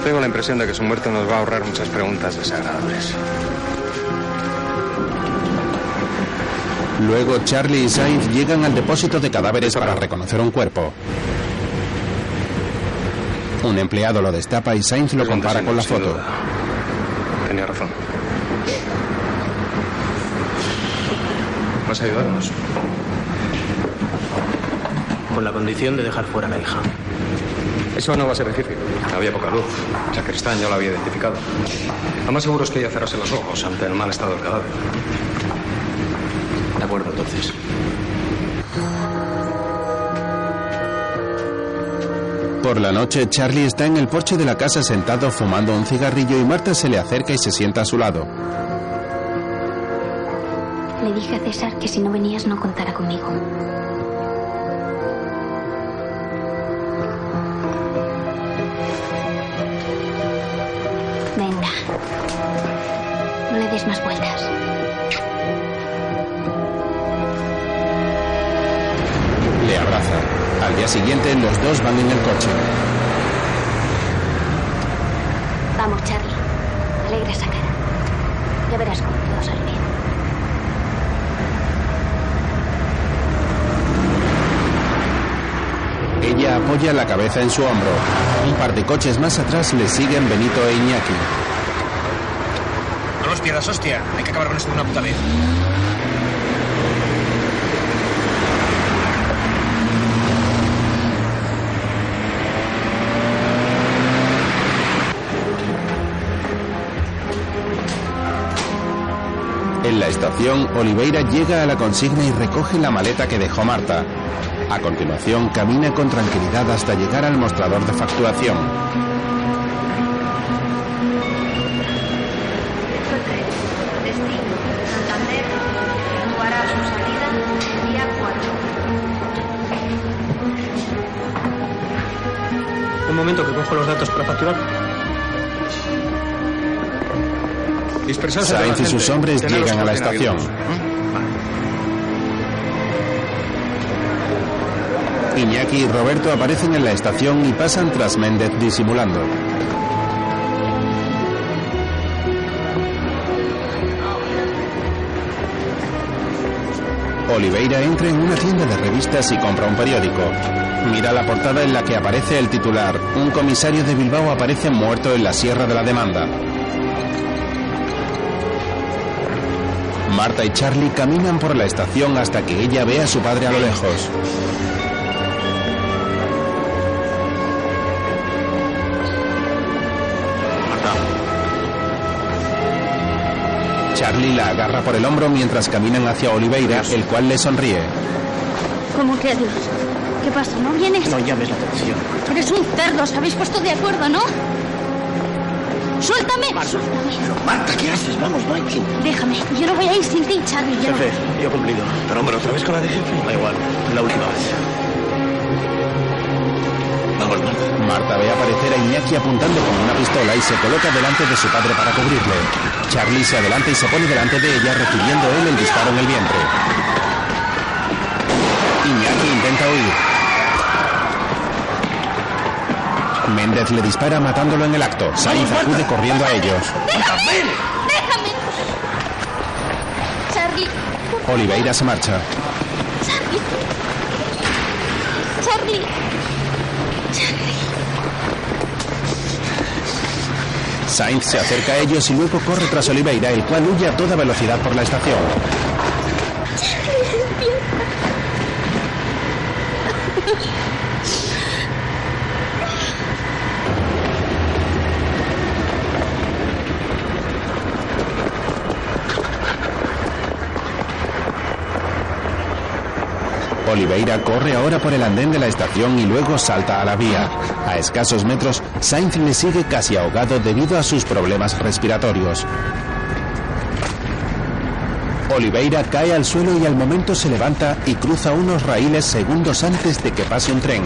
Tengo la impresión de que su muerte nos va a ahorrar muchas preguntas desagradables. Luego Charlie y Sainz llegan al depósito de cadáveres para reconocer un cuerpo. Un empleado lo destapa y Sainz lo compara con la foto. Tenía razón. ¿Vas a ayudarnos? Con la condición de dejar fuera a la hija. Eso no va a ser difícil. Había poca luz. Sacristán ya lo había identificado. Lo más seguro es que ella cerrase los ojos ante el mal estado del cadáver. Entonces. Por la noche, Charlie está en el porche de la casa sentado fumando un cigarrillo y Marta se le acerca y se sienta a su lado. Le dije a César que si no venías no contara conmigo. Día siguiente, los dos van en el coche. Vamos, Charlie. Alegra esa cara. Ya verás cómo todo sale bien. Ella apoya la cabeza en su hombro. Un par de coches más atrás le siguen Benito e Iñaki. No los pierdas, hostia. Hay que acabar con esto de una puta vez. En la estación, Oliveira llega a la consigna y recoge la maleta que dejó Marta. A continuación, camina con tranquilidad hasta llegar al mostrador de facturación. Destino, Santander, jugará su salida día 4. Un momento que cojo los datos para facturar. Sainz y sus hombres llegan a la estación. Iñaki y Roberto aparecen en la estación y pasan tras Méndez disimulando. Oliveira entra en una tienda de revistas y compra un periódico. Mira la portada en la que aparece el titular. Un comisario de Bilbao aparece muerto en la Sierra de la Demanda. Marta y Charlie caminan por la estación hasta que ella ve a su padre a lo lejos. Charlie la agarra por el hombro mientras caminan hacia Oliveira, el cual le sonríe. ¿Cómo que adiós? ¿Qué pasa? ¿No vienes? No llames la atención. Eres un cerdo, os habéis puesto de acuerdo, ¿no? ¡Suéltame! ¡Suéltame! Marta, ¿qué haces? Vamos, tiempo. Déjame, yo no voy a ir sin ti, Charlie. Yo no- Jefe, yo he cumplido. Pero hombre, otra vez con la de jefe. Da igual, la última vez. Vamos, Marta. Marta ve aparecer a Iñaki apuntando con una pistola y se coloca delante de su padre para cubrirle. Charlie se adelanta y se pone delante de ella recibiendo él el disparo en el vientre. Iñaki intenta huir. Méndez le dispara matándolo en el acto. Sainz acude corriendo a ellos. ¡Déjame! ¡Déjame! Charlie, Oliveira se marcha. Charlie. Charlie. Sainz se acerca a ellos y luego corre tras Oliveira, el cual huye a toda velocidad por la estación. Oliveira corre ahora por el andén de la estación y luego salta a la vía. A escasos metros, Sainz le sigue casi ahogado debido a sus problemas respiratorios. Oliveira cae al suelo y al momento se levanta y cruza unos raíles segundos antes de que pase un tren.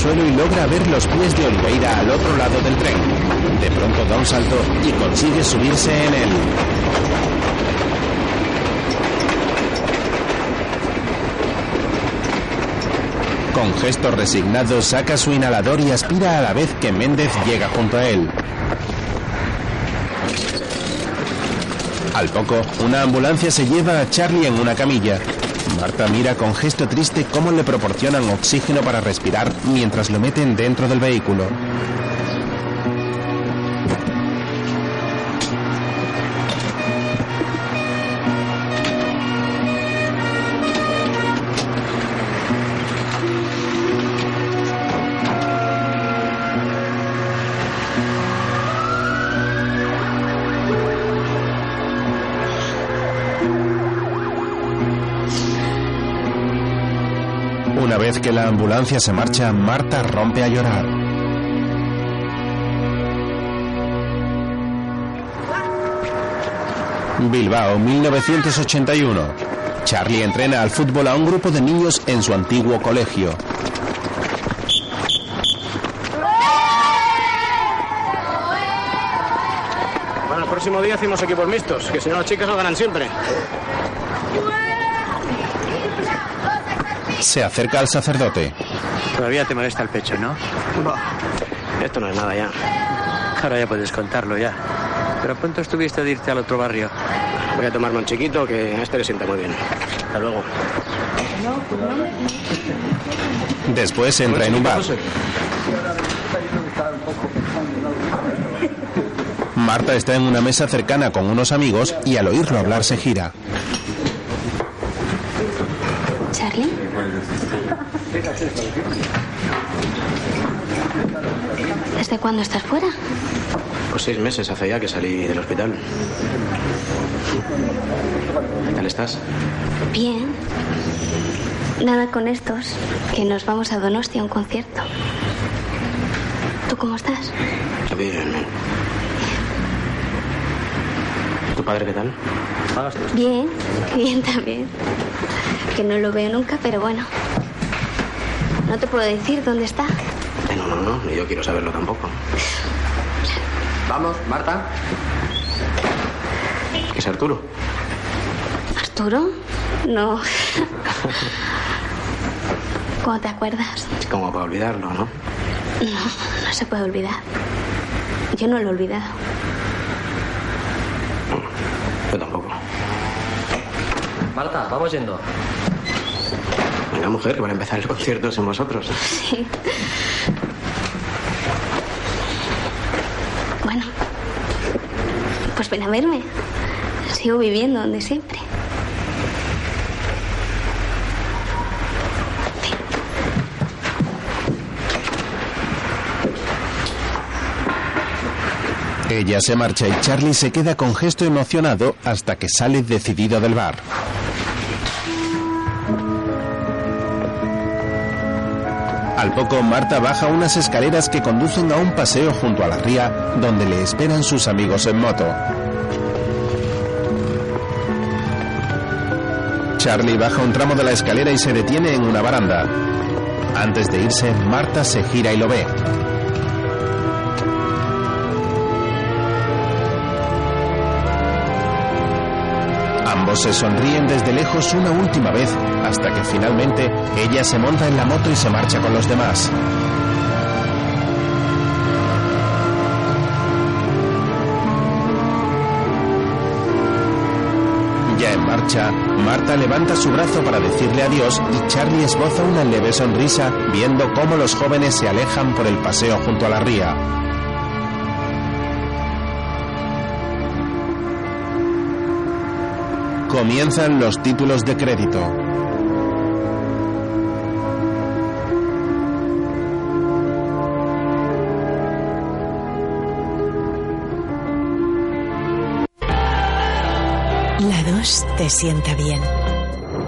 Suelo y logra ver los pies de Oliveira al otro lado del tren. De pronto da un salto y consigue subirse en él. Con gesto resignado saca su inhalador y aspira a la vez que Méndez llega junto a él. Al poco, una ambulancia se lleva a Charlie en una camilla. Marta mira con gesto triste cómo le proporcionan oxígeno para respirar mientras lo meten dentro del vehículo. Vez que la ambulancia se marcha, Marta rompe a llorar. Bilbao, 1981. Charlie entrena al fútbol a un grupo de niños en su antiguo colegio. Bueno, el próximo día hacemos equipos mixtos, que si no las chicas no ganan siempre. Se acerca al sacerdote. Todavía te molesta el pecho, ¿no? Esto no es nada ya. Ahora ya puedes contarlo ya. Pero pronto estuviste de irte al otro barrio. Voy a tomarme un chiquito que a este le sienta muy bien. Hasta luego. Después entra en un bar. Marta está en una mesa cercana con unos amigos y al oírlo hablar se gira. Charlie. ¿Desde cuándo estás fuera? Pues seis meses hace ya que salí del hospital. ¿Qué tal estás? Bien. Nada con estos, que nos vamos a Donostia a un concierto. ¿Tú cómo estás? Bien. ¿Tu padre qué tal? Bien, bien también. Que no lo veo nunca, pero bueno. No te puedo decir dónde está. No, no, no, ni yo quiero saberlo tampoco. Vamos, Marta. ¿Qué es Arturo? ¿Arturo? No. ¿Cómo te acuerdas? Como para olvidarlo, ¿no? No, no se puede olvidar. Yo no lo he olvidado. Yo tampoco. Marta, vamos yendo. Venga, mujer, que van a empezar el concierto sin vosotros. Sí. Bueno, pues ven a verme. Sigo viviendo donde siempre. Ella se marcha y Charlie se queda con gesto emocionado hasta que sale decidido del bar. Al poco, Marta baja unas escaleras que conducen a un paseo junto a la ría donde le esperan sus amigos en moto. Charlie baja un tramo de la escalera y se detiene en una baranda. Antes de irse, Marta se gira y lo ve. Se sonríen desde lejos una última vez hasta que finalmente ella se monta en la moto y se marcha con los demás. Ya en marcha, Marta levanta su brazo para decirle adiós y Charlie esboza una leve sonrisa viendo cómo los jóvenes se alejan por el paseo junto a la ría. Comienzan los títulos de crédito. La 2 te sienta bien.